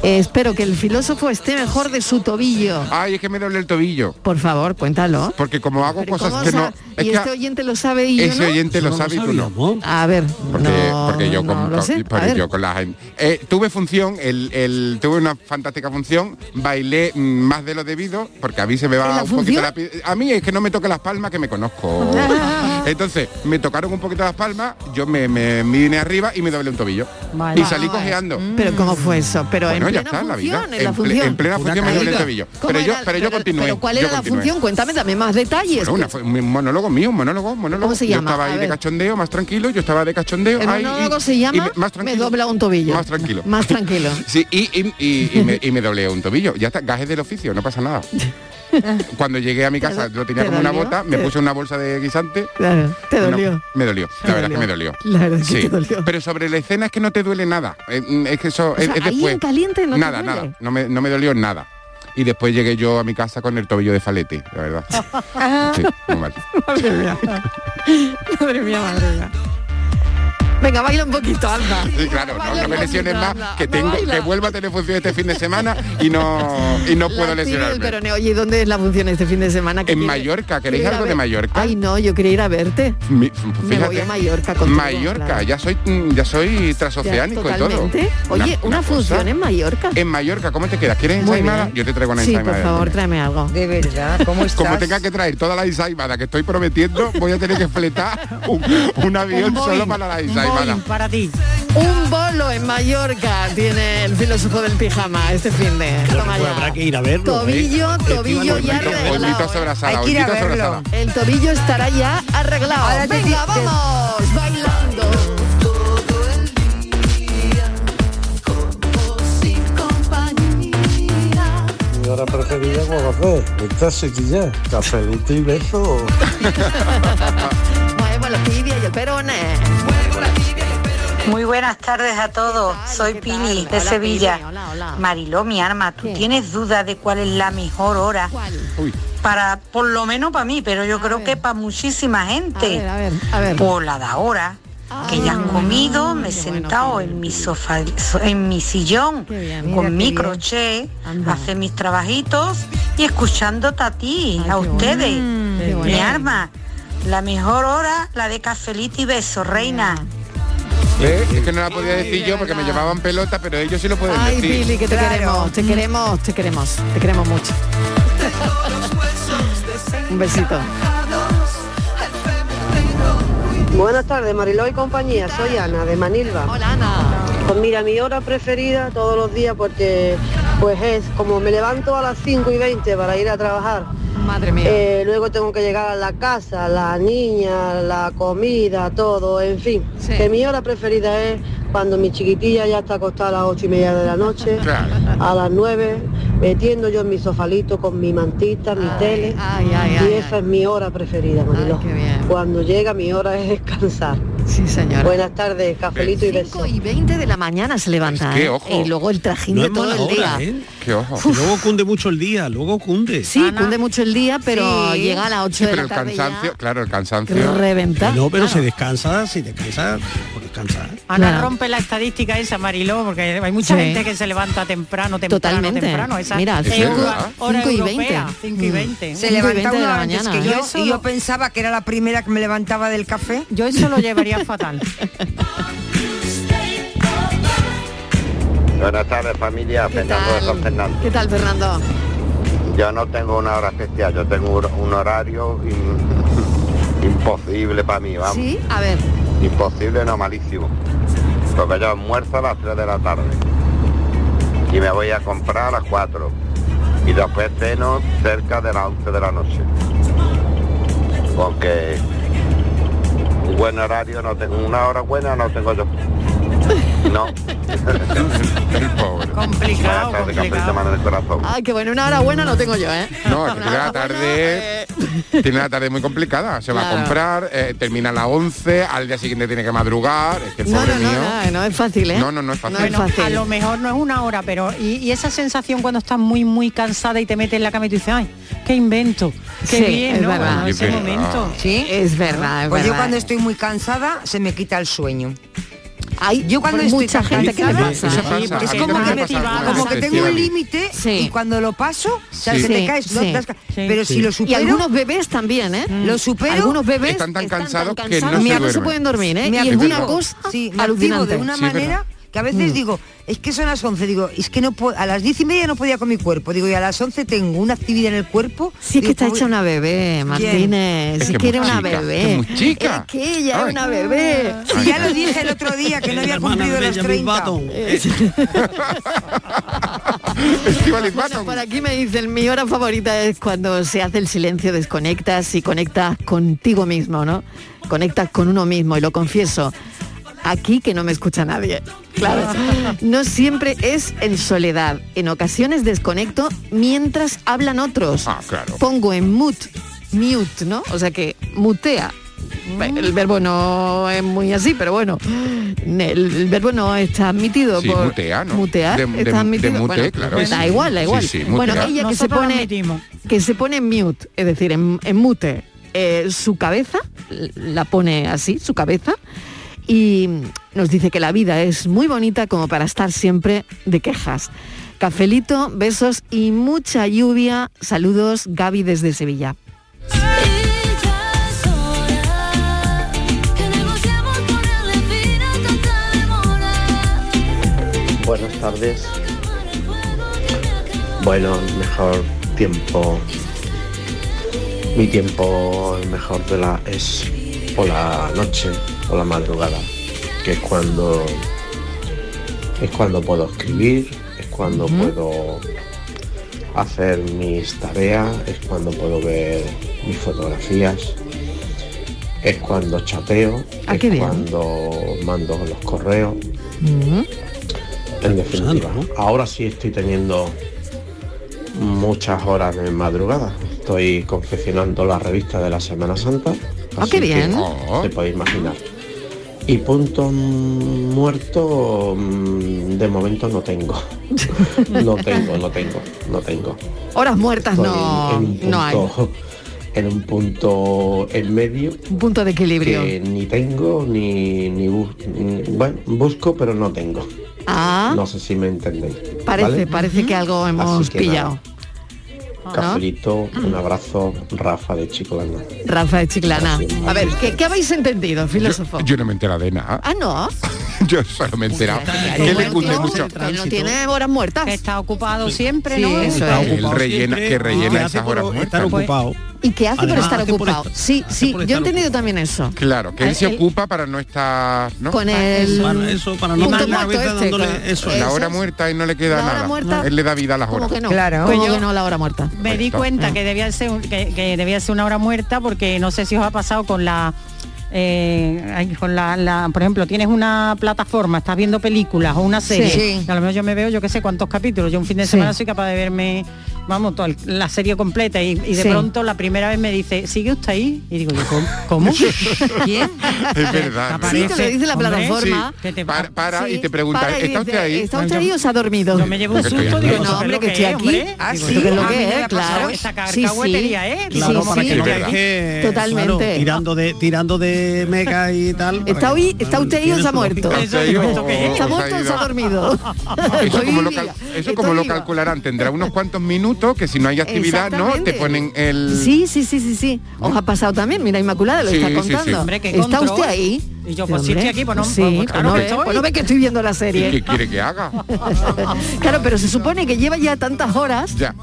eh, espero que el filósofo esté mejor de su tobillo. Ay, es que me duele el tobillo. Por favor, cuéntalo. Porque como hago Pero cosas ¿cómo que no... es y que este oyente lo sabe y yo ese no? oyente lo No lo sabe y tú no. A ver, Porque, no, porque yo no con, lo con- sé. A porque ver. yo con la gente. Eh, tuve función, el, el- tuve una fantástica función, bailé más de lo debido, porque a mí se me ¿En va la un poquito función? la pi- A mí es que no me toque las palmas que me conozco. [LAUGHS] Entonces, me tocaron un poquito las palmas, yo me, me- me vine arriba y me doblé un tobillo. Vale. Y salí cojeando. Pero ¿cómo fue eso? Pero Bueno, en ya plena está, la vida. función, en la En ple- función. en plena función me doblé el tobillo. ¿Cómo Pero yo- pero yo continué, Pero ¿cuál yo era la función? Cuéntame también más detalles. Un monólogo mío, un monólogo, un monólogo. ¿Cómo se Yo llama? estaba A ahí de cachondeo, más tranquilo, yo estaba de cachondeo. el monólogo se llama me- más Me tranquilo. dobla un tobillo. Más tranquilo. Más tranquilo. [LAUGHS] Sí, y me doblé un tobillo. Ya está, gajes del oficio, no pasa nada. [LAUGHS] [LAUGHS] Cuando llegué a mi casa, lo tenía te como una bota, me Te- puse una bolsa de guisante. Claro, te una- dolió. me dolió, Te la verdad dolió. que me dolió. La verdad que Sí, te dolió. pero sobre la escena es que no te duele nada. Eh, mm, Es que eso O es, sea, es ahí después. en caliente no te nada, duele. nada. No me, no me dolió nada. Y después llegué yo a mi casa con el tobillo de falete, la verdad. [LAUGHS] Sí, muy mal. [LAUGHS] Madre mía. Madre mía, madre mía. Venga, baila un poquito, anda. Sí, claro, no, no me lesiones más, que tengo, que vuelva a tener función este fin de semana y no, y no puedo La del lesionarme. peroneo. Oye, ¿y ¿dónde es la función este fin de semana? que En quiere- Mallorca, ¿queréis quiere ir a algo de? Mallorca? Ay, no, yo quería ir a verte. Mi- Me voy a Mallorca contigo, Mallorca, claro. ya soy mm, ya soy transoceánico Ya, y todo. Oye, una, función en Mallorca. En Mallorca, ¿cómo te quedas? ¿Quieres ensaimada? Yo te traigo una Sí, ensaimada. por favor, tráeme algo. De verdad, ¿cómo [LAUGHS] estás? Como tenga que traer toda la ensaimada que estoy prometiendo, voy a tener que fletar un, un avión Un solo para la ensaimada. Para ti. Un bolo en Mallorca tiene el filósofo del pijama este fin de. Toma ya. habrá que ir a verlo. Tobillo, ¿eh? tobillo ya arreglado. Hay que ir a verlo. El tobillo estará ya arreglado. Ahora Venga, te- vamos, bailando. Mi hora preferida café. Esta sequilla, cafelito y beso. [LAUGHS] Muevo la tibia y el perone. Muy buenas tardes a todos. Soy Pili de Hola, Sevilla. Pili. Hola, hola. Mariló, mi arma, ¿tú tienes duda de cuál es la mejor hora? Para, por lo menos para mí, pero yo creo que para muchísima gente. A ver, a ver, a ver. Por la de ahora. Que ya has comido, me he sentado en mi sofá, en mi sillón, bien, con mi crochet, hacer mis trabajitos y escuchándote a ti, a ustedes. Mi bueno. arma, la mejor hora, la de cafelito y beso, reina. ¿Ves? Es que no la podía decir yo porque me llevaban pelota, pero ellos sí lo pueden Ay, decir. Pili, que te queremos, te queremos, te queremos, te queremos mucho. Un besito. Buenas tardes, Mariló y compañía. Soy Ana, de Manilva. Hola, Ana. Pues mira, mi hora preferida todos los días porque pues es como me levanto a las 5 y 20 para ir a trabajar. Madre mía. Eh, luego tengo que llegar a la casa, la niña, la comida, todo, en fin. Que mi hora preferida es cuando mi chiquitilla ya está acostada a las ocho y media de la noche, [LAUGHS] a las 9, metiendo yo en mi sofalito con mi mantita, mi tele. ay, y esa es mi hora preferida, Mariló. Cuando llega mi hora es descansar. Sí, señora. Buenas tardes, cafelito y besos. 5 y 20 de la mañana se levanta, Es que, ¿eh? Y luego el trajín No de todo el hora, día. ¿eh? Qué ojo. Que luego cunde mucho el día, luego cunde. Sí, cunde mucho el día, pero Sí. llega a las 8 Sí, de pero la el tarde cansancio, ya. claro, el cansancio. Reventa. No, pero claro. se descansa, si descansa, descansa. Ana Claro. rompe la estadística esa, Mariló, porque hay mucha Sí. gente que se levanta temprano, temprano, Totalmente. temprano. Esa Mira, es cinco- hora, hora cinco y europea, veinte. 5 y Mm. 20. Se Cinco y levanta 20 de una la antes mañana, que ¿eh? yo, Eso y yo lo- pensaba que era la primera que me levantaba del café. Yo eso lo llevaría fatal. [LAUGHS] Buenas tardes familia, Fernando de San Fernando. ¿Qué tal, Fernando? Yo no tengo una hora especial, yo tengo un, un horario in- [LAUGHS] imposible para mí, vamos. Sí, a ver. Imposible, no, malísimo. Porque yo almuerzo a las 3 de la tarde. Y me voy a comprar a las 4. Y después ceno cerca de las 11 de la noche. Porque un buen horario no tengo, una hora buena no tengo yo. No. El [LAUGHS] pobre. Complicado, Buenas tardes, cafelito, mano en el corazón. Ay, qué bueno, una hora buena no tengo yo, ¿eh? No, es que tiene la tarde, tiene la tarde muy complicada. Se va a comprar, eh, termina a las 11, al día siguiente tiene que madrugar. Es que el No, pobre no, no, mío. no, no es fácil, ¿eh? No, no, no es fácil. A lo mejor no es una hora, pero y, y esa sensación cuando estás muy, muy cansada y te metes en la cama y tú dices, ay, qué invento, qué Sí, bien, es ¿no? verdad. Bueno, ese verdad. momento. ¿Sí? Es verdad, es Pues yo verdad. cuando estoy muy cansada se me quita el sueño. Hay Yo cuando por estoy mucha tan gente que le cansada, pasa. Pasa, es como que, me me- como que tengo un límite Sí. y cuando lo paso. Sí. te caes. Sí. no Pero si lo Y supero, algunos bebés también, ¿eh? lo supero, Algunos bebés Están tan cansados que no cansados se que no se duermen. pueden dormir, ¿eh? me Y es una cosa sí, me activo alucinante. de una manera que a veces Mm. digo, es que son las 11, digo, es que no puedo, a las 10 y media no podía con mi cuerpo, digo, y a las 11 tengo una actividad en el cuerpo. Sí, es que está pues, hecha una bebé, Martínez. Era muy una chica, bebé. es muy chica. Es que ella es una bebé. Si ya lo dije el otro día, que no había [LAUGHS] cumplido los 30. [LAUGHS] Estíbaliz Bueno, por aquí me dicen, mi hora favorita es cuando se hace el silencio, desconectas y conectas contigo mismo, ¿no? Conectas con uno mismo y lo confieso. Aquí que no me escucha nadie. Claro. No siempre es en soledad. En ocasiones desconecto mientras hablan otros. Ah, claro. Pongo en mute, mute, ¿no? O sea que mutea. El verbo no es muy así, pero bueno, el, el verbo no está admitido Sí, por mutea, ¿no? mutear, De- de- está de admitido. mute, Bueno, claro. pues da igual, da igual. sí, bueno, ella que se pone que se pone en mute, es decir, en, en mute, eh, su cabeza, la pone así, su cabeza, y nos dice que la vida es muy bonita como para estar siempre de quejas. Cafelito, besos y mucha lluvia. Saludos, Gaby desde Sevilla. Buenas tardes. Bueno, mejor tiempo. Mi tiempo el mejor de la es por la noche o la madrugada, que es cuando Es cuando puedo escribir, es cuando puedo hacer mis tareas, es cuando puedo ver mis fotografías, es cuando chateo, Ah, es qué bien. cuando mando los correos. En definitiva, ahora sí estoy teniendo muchas horas de madrugada. Estoy confeccionando la revista de la Semana Santa. Ah, qué que bien. Te podéis imaginar. Y punto muerto mm, de momento no tengo. [LAUGHS] No tengo, no tengo, no tengo. Horas muertas Estoy no, en, en un no hay. en un punto en medio Un punto de equilibrio. que ni tengo ni, ni, bus- ni- bueno, busco pero no tengo. Ah, No sé si me entendéis. parece, ¿vale? parece que algo hemos que pillado. Cafelito, un abrazo, Rafa de Chiclana. Rafa de Chiclana. A ver, ¿qué, qué habéis entendido, filósofo? Yo no me he enterado de nada. Ah, no. [LAUGHS] Yo solo me he enterado. que le cunde mucho. Que no tiene horas muertas. Que está ocupado siempre, Sí, ¿no? eso Que es. él rellena, que rellena esas horas Estar muertas. ocupado. ¿Y qué hace por Además, estar hace por ocupado? estar- sí, sí, por yo he estar entendido también eso. Claro, que él se El- ocupa para no estar, ¿no? Con el Para eso, para no punto estar en la muerto cabeza este, dándole con- eso. La hora muerta y no le queda La hora nada. muerta- Él le da vida a las ¿Cómo horas. que no? Claro. ¿Cómo yo- que no la hora muerta? Me di cuenta que debía ser que, que debía ser una hora muerta porque no sé si os ha pasado con la eh, con la, la- por ejemplo tienes una plataforma estás viendo películas o una serie Sí. a lo mejor yo me veo yo qué sé cuántos capítulos yo un fin de Sí. semana soy capaz de verme vamos toda la serie completa y, y de Sí. pronto la primera vez me dice sigue usted ahí y digo yo ¿cómo? ¿Cómo? [LAUGHS] ¿quién? Es verdad. Sí, te lo dice la Hombre, plataforma. que te Para, para Sí, y te pregunta, y ¿está usted ahí? ¿Está usted ahí o se ha dormido? yo me llevo un susto digo No, no, hombre, hombre que estoy es, aquí. Ah, Digo, sí, yo, ¿Esto qué es lo mí que es? Claro. esa ¿eh? Claro, para que Totalmente. tirando de tirando de mega y tal. ¿Está, que- hoy, ¿Está usted ahí o se ha muerto? ¿Está muerto o se ha ido. dormido? Eso como, lo, calcularán, tendrá unos cuantos minutos que si no hay actividad, ¿no? Te ponen el... Sí, sí, sí, sí, sí. Os ha pasado también, mira, Inmaculada lo Sí, está sí, sí. contando. Hombre, ¿Está control. usted ahí? Y yo, Sí, pues sí, hombre. estoy aquí, pues no, Sí, pues pues claro no ve, pues no ve que estoy viendo la ¿Y serie. qué quiere que haga? [LAUGHS] Claro, pero se supone que lleva ya tantas horas Ya.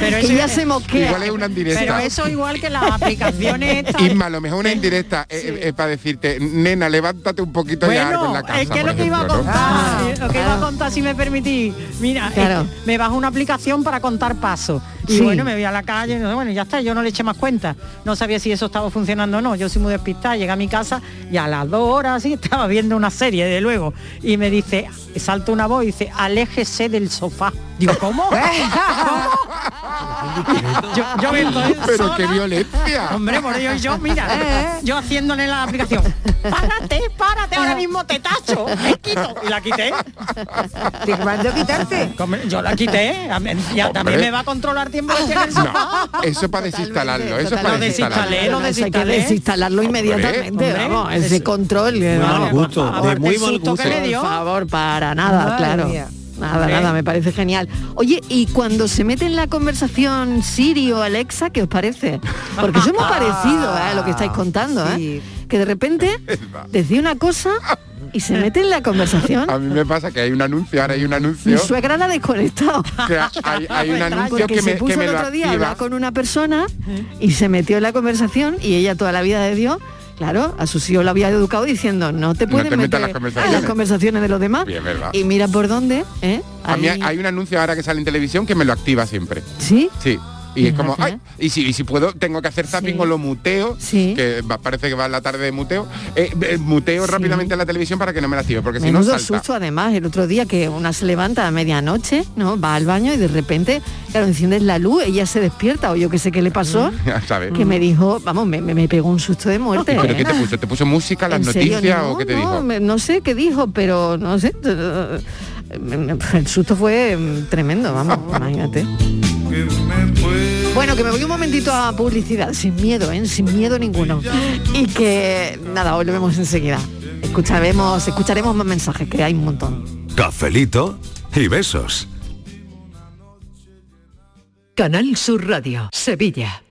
Pero que eso- ya se mosquea. Igual es una indirecta. Pero eso igual que las aplicaciones estas. Isma, a lo mejor una indirecta es para decirte, nena, levántate un poquito ya algo en Bueno, la casa. es que por lo que iba a contar, eh, lo que iba a contar si me permitís. Mira, Claro. eh, me bajo una aplicación para contar pasos. Y Sí. bueno, me voy a la calle, bueno, ya está, yo no le eché más cuenta. No sabía si eso estaba funcionando o no. Yo soy muy despistada, llegué a mi casa y a las dos horas así [LAUGHS] estaba viendo una serie, de luego. Y me dice, salta una voz y dice, aléjese del sofá. Digo, ¿cómo? [LAUGHS] ¿Cómo? [LAUGHS] yo, yo me estoy Pero qué violencia. Hombre, por ello yo, mira, yo haciéndole la aplicación. Párate, párate, ahora mismo te tacho. Me quito. Y la quité. ¿Te mandó quitarte? Yo la quité. Ya también me va a controlar tiempo tiene el sofá. No, eso para desinstalarlo, eso para Lo desinstalé, lo desinstalarlo. Eso hay que desinstalé. desinstalarlo inmediatamente, Hombre, vamos, ese control. mal vamos, gusto, por favor, de muy mal que gusto. le Por dio. favor, para nada, Madre claro. mía. Nada, nada, me parece genial. Oye, y cuando se mete en la conversación Siri o Alexa, ¿qué os parece? Porque eso es muy [LAUGHS] parecido ¿eh? a lo que estáis contando, ¿eh? Que de repente [LAUGHS] decía una cosa y se mete en la conversación. [LAUGHS] A mí me pasa que hay un anuncio, ahora hay un Mi anuncio, suegra la ha desconectado. que hay, hay un anuncio Porque que se me, puso que me el otro día a activa. hablar con una persona y se metió en la conversación y ella toda la vida de Dios, claro, a sus hijos lo había educado diciendo no te No puedes te meter en las conversaciones". en las conversaciones de los demás. Es verdad. Y mira por dónde, ¿eh? A mí hay un anuncio ahora que sale en televisión que me lo activa siempre. ¿Sí? Sí. Y es como, ay, y si, y si puedo, tengo que hacer zapping Sí. o lo muteo, Sí. que va- parece que va en la tarde de muteo, eh, eh, muteo Sí. rápidamente en la televisión para que no me la active, porque si no Menudo salta. susto además, el otro día que una se levanta a medianoche, ¿no? Va al baño y de repente, claro, enciendes la luz, ella se despierta, o yo qué sé qué le pasó, sabes. que me dijo, vamos, me, me- me pegó un susto de muerte. ¿Pero ¿eh? qué te puso? ¿Te puso música, las noticias No, o qué te no, dijo? me- no sé qué dijo, pero no sé. El susto fue mm, tremendo, vamos, [LAUGHS] imagínate. Bueno, que me voy un momentito a publicidad, sin miedo, ¿eh? sin miedo ninguno. Y que nada, volvemos enseguida. Escucharemos, escucharemos más mensajes, que hay un montón. Cafelito y besos. Canal Sur Radio, Sevilla.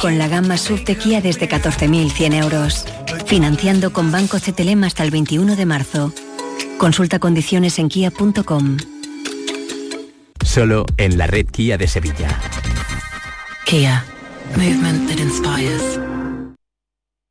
Con la gama SUV de Kia desde 14.100 euros. Financiando con Banco CTLM hasta el 21 de marzo. Consulta condiciones en kia.com. Solo en la red Kia de Sevilla. Kia. Movement that inspires.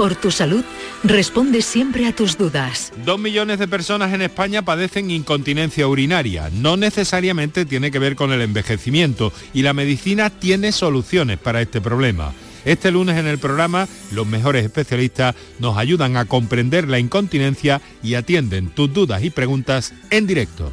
por tu salud, responde siempre a tus dudas. Dos millones de personas en España padecen incontinencia urinaria. No necesariamente tiene que ver con el envejecimiento y la medicina tiene soluciones para este problema. Este lunes en el programa, los mejores especialistas nos ayudan a comprender la incontinencia y atienden tus dudas y preguntas en directo.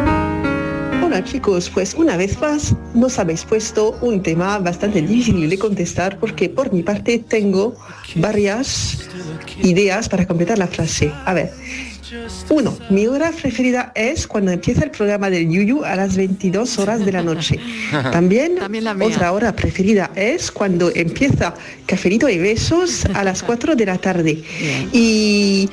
Hola chicos, pues una vez más nos habéis puesto un tema bastante difícil de contestar porque por mi parte tengo varias ideas para completar la frase. A ver, uno, mi hora preferida es cuando empieza el programa del Yuyu a las 22 horas de la noche. [LAUGHS] También, otra hora preferida es cuando empieza Cafelito y Besos a las 4 de la tarde. Y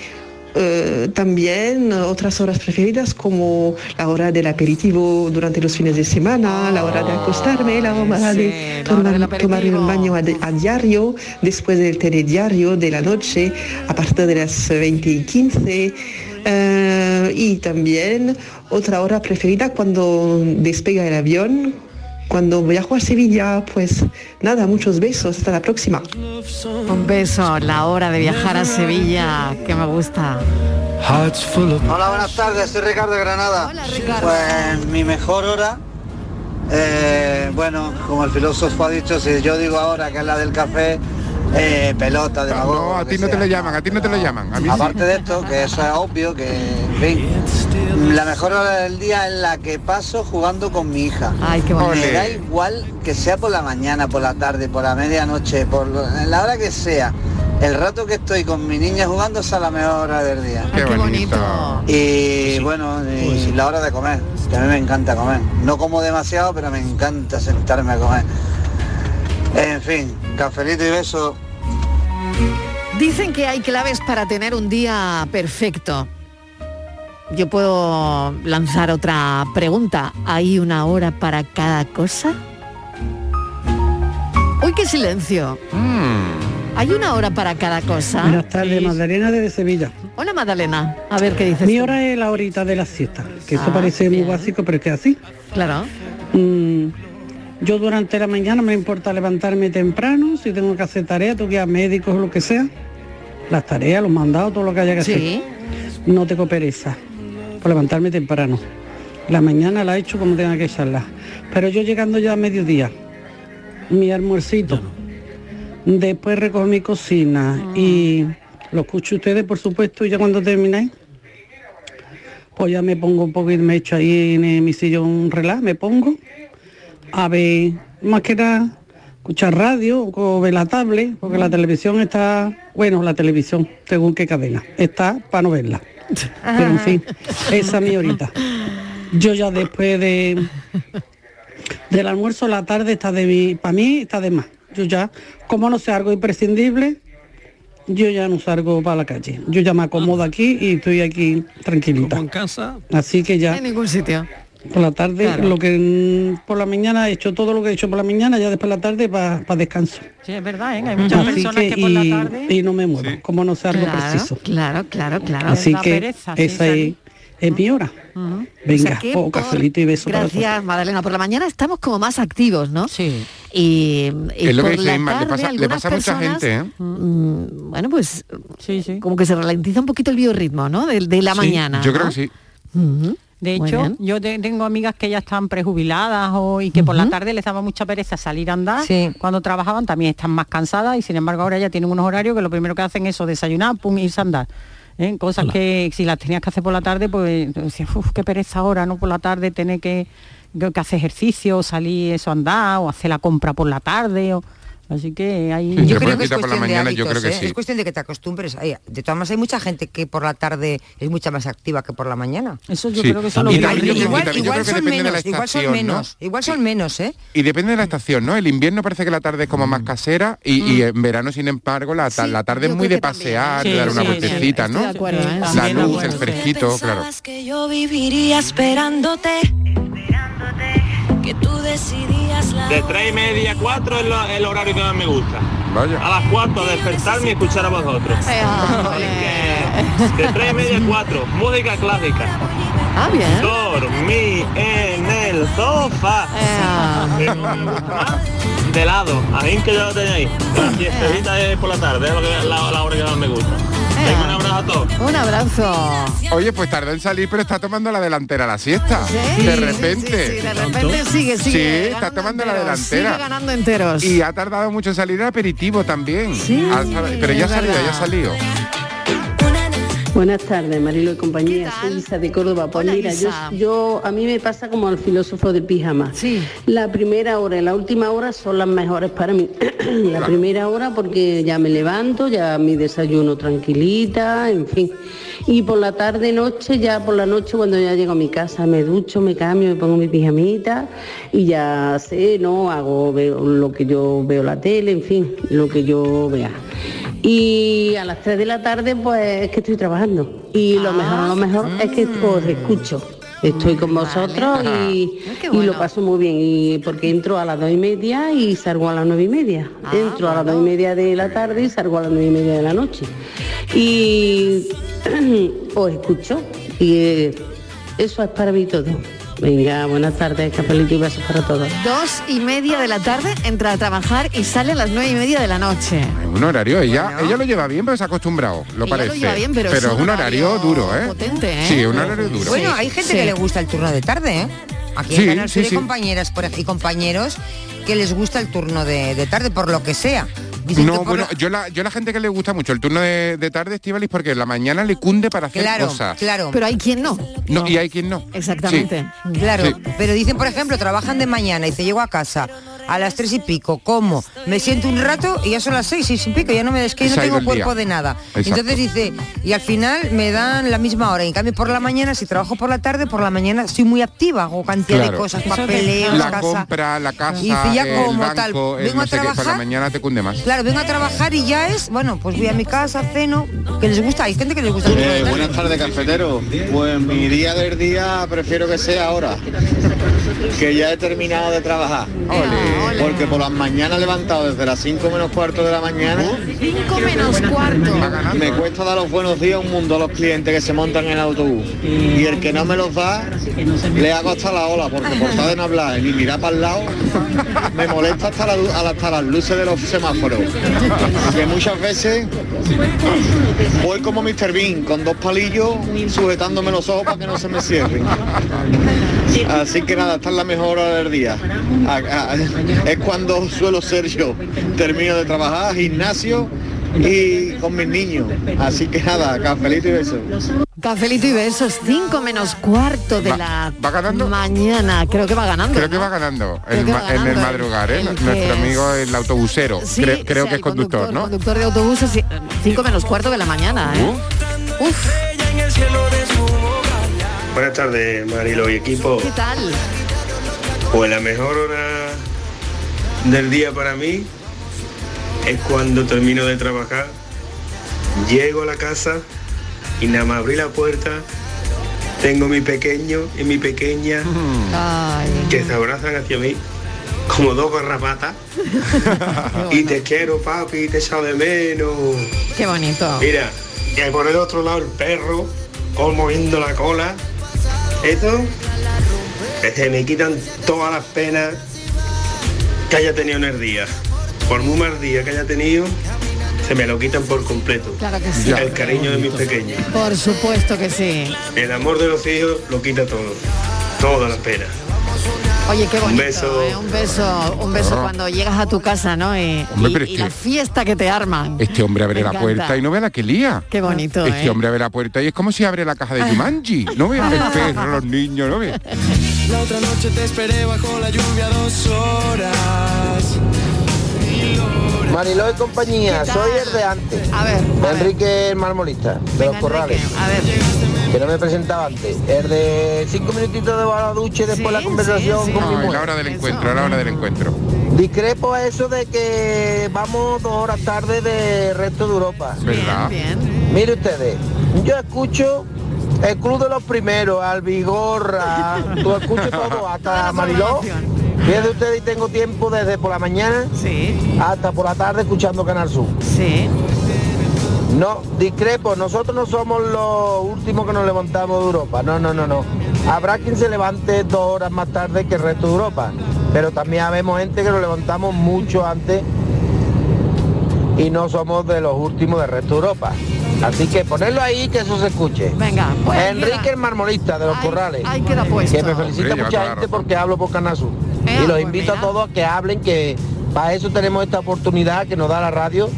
eh, también otras horas preferidas como la hora del aperitivo durante los fines de semana, la hora de acostarme, la hora de tomar, tomar un baño a, a diario, después del telediario de la noche, a partir de las 20 y 15. eh, y también otra hora preferida cuando despega el avión, cuando viajo a Sevilla, pues nada, muchos besos, hasta la próxima. Un beso, la hora de viajar a Sevilla, que me gusta. Hola, buenas tardes, soy Ricardo de Granada. Pues mi mejor hora, eh, bueno, como el filósofo ha dicho, si yo digo ahora que es la del café, eh, pelota, de No, a ti no te le llaman, a ti no te le llaman. A mí sí. Aparte de esto, que eso es obvio, que en fin, la mejor hora del día es la que paso jugando con mi hija. Ay, qué Me bonito. da igual que sea por la mañana, por la tarde, por la medianoche, por lo- en la hora que sea. El rato que estoy con mi niña jugando esa es la mejor hora del día. Qué bonito. Y bueno, y la hora de comer, que a mí me encanta comer. No como demasiado, pero me encanta sentarme a comer. En fin, cafelito y beso. Dicen que hay claves para tener un día perfecto. yo puedo lanzar otra pregunta. ¿Hay una hora para cada cosa? Uy, qué silencio. ¿Hay una hora para cada cosa? Buenas tardes, Magdalena desde Sevilla. Hola Magdalena, a ver qué dices. Mi tú? hora es la horita de la siesta, que eso Ah, parece muy básico, pero es que es así. Claro. Mm, yo durante la mañana me importa levantarme temprano, si tengo que hacer tareas, tengo que ir a médicos o lo que sea. Las tareas, los mandados, todo lo que haya que Sí. hacer. No tengo pereza por levantarme temprano. La mañana la he hecho como tenga que echarla. Pero yo llegando ya a mediodía, mi almuercito, después recojo mi cocina y lo escucho ustedes, por supuesto, y ya cuando termináis, pues ya me pongo un poco y me echo ahí en mi sillón un relaj, me pongo a ver, más que nada, escuchar radio o ver la tablet, porque la televisión está, bueno, la televisión, según qué cadena, está para no verla. Pero en fin, esa es mi horita. Yo ya después de del almuerzo la tarde está de mi, para mí está de más. Yo ya, como no sé algo imprescindible, yo ya no salgo para la calle. Yo ya me acomodo aquí y estoy aquí tranquilita. en casa. Así que ya En ningún sitio. Por la tarde, Claro. lo que por la mañana he hecho todo lo que he hecho por la mañana, ya después de la tarde para descanso. Sí, es verdad, ¿eh? Hay muchas Así personas que, que, por la y, tarde... y no me muevo, como no sé algo Claro, preciso. claro, claro, claro. Así que pereza, sí, esa es, mi hora. O Venga, sea oh, por- cafelito y beso para Gracias, Madalena. Por la mañana estamos como más activos, ¿no? Sí. Y, y Es lo que por dice la Inma, le tarde pasa, le a mucha personas, gente, ¿eh? mm, bueno, pues como que se ralentiza un poquito el biorritmo, ¿no? De, de la Sí, mañana. Yo creo que sí. De hecho, yo te- tengo amigas que ya están prejubiladas o, y que por la tarde les daba mucha pereza salir a andar. Cuando trabajaban también están más cansadas y sin embargo ahora ya tienen unos horarios que lo primero que hacen es eso, desayunar, pum, irse a andar. ¿eh? Cosas que si las tenías que hacer por la tarde, pues decías, uff, qué pereza ahora, ¿no? Por la tarde tener que, que, que hacer ejercicio, salir eso a andar, o hacer la compra por la tarde. O, así que hay... Sí, Yo creo que es la cuestión de yo hábitos, creo que ¿eh? sí. Es cuestión de que te acostumbres. De todas maneras hay mucha gente que por la tarde es mucha más activa que por la mañana. Eso yo Sí. creo que son los Igual, yo que son menos, igual son menos, igual son menos, ¿eh? Y depende de la estación, ¿no? El invierno parece que la tarde es como más casera y, y en verano, sin embargo, la, ta- la tarde es muy de pasear, de dar una vueltecita, ¿no? acuerdo, ¿eh? La luz, el fresquito, claro. que yo viviría esperándote. Que tú decidías la De tres y media a cuatro es lo- el horario que más me gusta. Vaya. A las cuatro despertarme y escuchar a vosotros. De tres y media a cuatro, música clásica. Ah, bien. Dormí en el sofá. Que no me gusta más, De lado, ahí que ya lo tenéis. La fiestecita es por la tarde, es lo que- la, la hora que más me gusta. Venga, un abrazo a todos. Un abrazo. Oye, pues tardó en salir, pero está tomando la delantera la siesta. de repente. Sí, sí, de repente sigue, sigue. Sí, está tomando la delantera. Sigue ganando enteros. Y ha tardado mucho en salir el aperitivo también. Ha sal- pero ya ha salido, ya ha salido. Buenas tardes, Marilo y compañía. Soy Isa de Córdoba. Pues Hola, mira, yo, a mí me pasa como al filósofo de pijama. Sí. La primera hora y la última hora son las mejores para mí. [CLEARS THROAT] la primera hora porque ya me levanto, ya mi desayuno tranquilita, en fin. Y por la tarde noche, ya por la noche cuando ya llego a mi casa, me ducho, me cambio, me pongo mi pijamita y ya sé, ¿no? Hago veo lo que yo veo la tele, en fin, lo que yo vea. Y a las 3 de la tarde pues es que estoy trabajando. Y lo mejor, lo mejor es que os escucho. Estoy con vosotros y, y lo paso muy bien. Y porque entro a las dos y media y salgo a las nueve y media. entro a las dos y media de la tarde y salgo a las nueve y media de la noche. Y [CLEARS THROAT] os escucho. Y eh, eso es para mí todo. Venga, buenas tardes, capelito y besos para todos. Dos y media de la tarde entra a trabajar y sale a las nueve y media de la noche. Un horario, ella, ella lo lleva bien, pero se ha acostumbrado, lo Ella lo parece. lleva bien, pero es es un horario, duro, ¿eh? potente, ¿eh? Sí, un horario duro. Bueno, hay gente que le gusta el turno de tarde, ¿eh? Aquí Sí, en Canal sí, Sur hay sí. compañeras por y compañeros que les gusta el turno de, de tarde, por lo que sea. No, bueno, yo la, yo la gente que le gusta mucho el turno de, de tarde, Estivalis, porque la mañana le cunde para hacer Claro, cosas. claro. Pero hay quien no. No, y hay quien no. Exactamente. Claro, Sí. pero dicen, por ejemplo, trabajan de mañana y se llego a casa a las tres y pico, como, me siento un rato y ya son las seis, seis y pico, ya no me es que no tengo cuerpo día. de nada. Exacto. Entonces dice, y al final me dan la misma hora. Y en cambio por la mañana, si trabajo por la tarde, por la mañana estoy muy activa, hago cantidad de cosas, papeleos, la casa. compra, la casa, Y dice, ya el como banco, tal, vengo no a por la trabajar, mañana te cunde más. Claro, vengo a trabajar y ya es, bueno, pues voy a mi casa, ceno, que les gusta, hay gente que les gusta. mucho Eh, buenas tardes, cafetero. Pues mi día del día prefiero que sea ahora, que ya he terminado de trabajar. Porque por las mañanas levantado desde las 5 menos cuarto de la mañana. 5 menos cuarto. Me cuesta dar los buenos días un mundo a los clientes que se montan en el autobús. Y el que no me los da, le hago hasta la ola, porque por estar de no hablar ni mirar para el lado, me molesta hasta, la hasta las luces de los semáforos. Que muchas veces voy como Mr. Bean, con dos palillos sujetándome los ojos para que no se me cierren. Así que nada, esta es la mejor hora del día. A- a- es cuando suelo ser yo. Termino de trabajar, gimnasio y con mis niños. Así que nada, cafelito y besos. Cafelito y besos, 5 menos cuarto de la mañana. Creo que va ganando. Creo que va ganando, el en el madrugar, ¿eh? el Nuestro es- amigo el autobusero. Sí, creo creo o sea, que es conductor, ¿no? Conductor de autobuses, 5 menos cuarto de la mañana. ¿eh? Uf, Buenas tardes, Marilo y equipo. ¿qué tal? Pues la mejor hora del día para mí es cuando termino de trabajar, llego a la casa y nada más abrí la puerta, tengo mi pequeño y mi pequeña que se abrazan hacia mí como dos garrapatas [LAUGHS] y te quiero papi, te echo de menos. Qué bonito. Mira, y por el otro lado el perro, como moviendo la cola. Eso, que se me quitan todas las penas que haya tenido en el día. Por muy mal día que haya tenido, se me lo quitan por completo. Claro que sí. El cariño de mis pequeños. Por supuesto que sí. El amor de los hijos lo quita todo. Todas las penas. Oye, qué Un bonito. beso. ¿eh? Un beso, un beso Ah. cuando llegas a tu casa, ¿no? Y, Hombre, y- pero es y que- la fiesta que te arman. Este hombre abre Me la encanta. puerta y no ve la que lía. Qué bonito, Este ¿eh? hombre abre la puerta y es como si abre la caja de Jumanji. No ve el [LAUGHS] perro, los niños, no ve. La otra noche te esperé bajo la lluvia dos horas. Mariló y compañía, soy el de antes. A ver. Enrique el marmolista, de los corrales. A ver. Que no me presentaba antes. El de cinco minutitos de la ducha y después la conversación con mi No, mujer. la hora del encuentro, la hora del encuentro. Discrepo a eso de que vamos dos horas tarde de resto de Europa. ¿Verdad? Mire ustedes, yo escucho el club de los primeros, Albigorra, tú [LAUGHS] escucho todo, hasta Mariló. Fíjense ustedes y tengo tiempo desde por la mañana hasta por la tarde escuchando Canal Sur. Sí. No, discrepo, nosotros no somos los últimos que nos levantamos de Europa, no, no, no, no. Habrá quien se levante dos horas más tarde que el resto de Europa, pero también habemos gente que nos levantamos mucho antes y no somos de los últimos del resto de Europa. Así que ponerlo ahí que eso se escuche. Venga, pues Enrique queda- el marmolista de los corrales. ahí queda puesto. Que me felicita mucha gente porque hablo por. Eh, y los pues invito a todos a que hablen, que para eso tenemos esta oportunidad que nos da la radio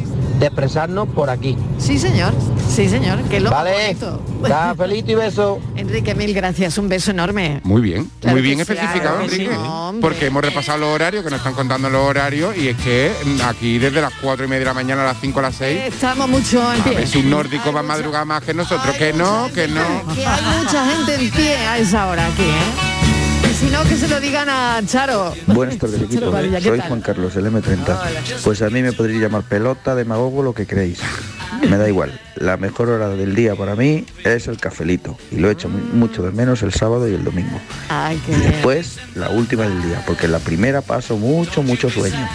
de expresarnos por aquí. Sí, señor. Sí, señor. Que es lo Vale. bonito. Da felito y beso. [LAUGHS] Enrique, mil gracias. Un beso enorme. Muy bien, Claro muy bien especificado, claro que sí, Enrique. porque hemos repasado los horarios, que nos están contando los horarios, y es que mm, aquí desde las cuatro y media de la mañana a las 5 a las 6, Estamos mucho en a pie. ver si un nórdico va a madrugar más que nosotros, que no, que no. Que hay mucha gente en pie a esa hora aquí, ¿eh? Si no, que se lo digan a Charo. Buenas tardes equipo, Padilla, ¿qué soy tal? Juan Carlos, el M30. Pues a mí me podréis llamar pelota, demagogo, lo que queréis. Me da igual. La mejor hora del día para mí es el cafelito. Y lo echo muy- mucho de menos el sábado y el domingo. Ay, qué Y bien. después la última del día, porque en la primera paso mucho, mucho sueño.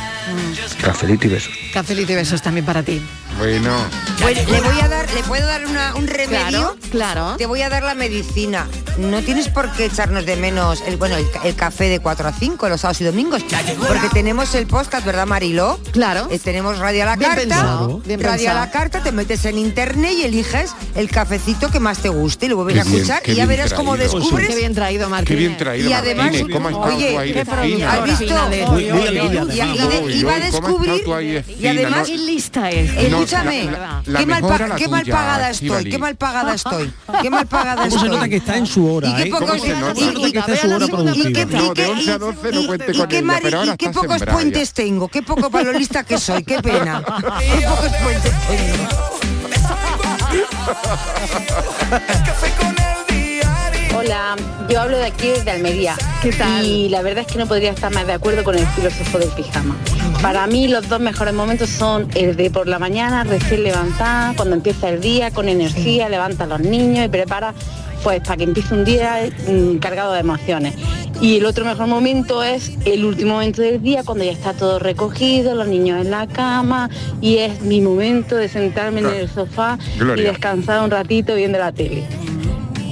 Cafelito y besos. Cafelito y besos también para ti. Bueno. Pues le voy a dar, le puedo dar una- un remedio. Claro, Te voy a dar la medicina. No tienes por qué echarnos de menos el bueno el, ca- el café de 4 a 5 los sábados y domingos. Porque tenemos el podcast, ¿verdad, Marilo? Claro. tenemos Radio a la Bien Carta. pensado, bien Radio a la Carta, te metes en internet y eliges el cafecito que más te guste y lo vuelves a escuchar y ya verás cómo descubres. Qué bien traído, Martín. Qué bien traído, Y además, Martínez. ¿Cómo has estado oye, Y- iba a uy, ¿cómo has descubrir y además? Qué lista es. No, Escúchame, la- la qué, mal pagada estoy, qué mal pagada estoy, qué mal pagada ¿Cómo se estoy. nota que está en su hora, ¿Y qué ¿eh? pocos- ¿Cómo se nota? y- y- Esta es su hora y- y- productiva. y- y- No, de y- 11 a 12 no cuente ¿Y con qué, pocos puentes tengo? ¿Qué poco palolista que soy? ¡Qué pena! [LAUGHS] ¿Qué pocos puentes tengo? Hola, yo hablo de aquí desde Almería. ¿Qué tal? Y la verdad es que no podría estar más de acuerdo con el filósofo del pijama. Para mí los dos mejores momentos son el de por la mañana, recién levantada, cuando empieza el día con energía, levanta a los niños y prepara pues para que empiece un día mm, cargado de emociones. Y el otro mejor momento es el último momento del día, cuando ya está todo recogido, los niños en la cama y es mi momento de sentarme en el sofá Gloria. y descansar un ratito viendo la tele.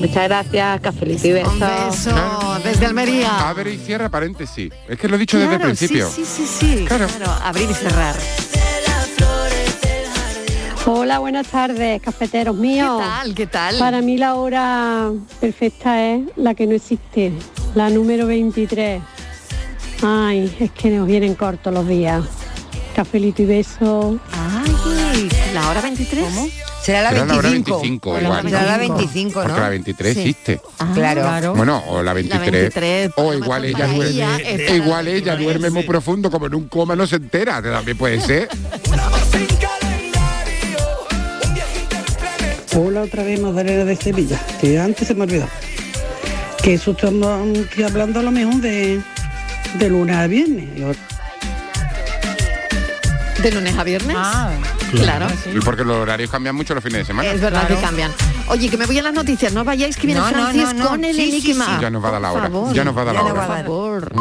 Muchas gracias, cafelito y besos. Un beso desde Almería. Abre y cierra paréntesis. Es que lo he dicho desde el Claro, principio. Sí, sí, sí, sí. Claro. abrir y cerrar. Hola, buenas tardes, cafeteros míos. ¿Qué tal? ¿Qué tal? Para mí la hora perfecta es la que no existe, la número 23. Ay, es que nos vienen cortos los días. Cafelito y beso. Ay, la hora 23. Será la Será la hora 25. 25 igual. Será la 25, ¿no? Porque la 23 Sí. existe. Claro. Bueno, o la 23. 23, o igual ella duerme. ella igual ella duerme muy profundo, como en un coma no se entera. También puede ser. [LAUGHS] Hola otra vez Magdalena de Sevilla, que antes se me olvidó. Que eso estamos aquí hablando a lo mejor de, de lunes a viernes. Yo- ¿De lunes a viernes? claro. Porque los horarios cambian mucho los fines de semana. Es verdad que cambian. Oye, que me voy a las noticias, no vayáis que viene No, Francis no, no. con el Sí, enigma. sí. Ya nos va a dar la Por hora. favor. Ya nos va a dar la Por hora. favor.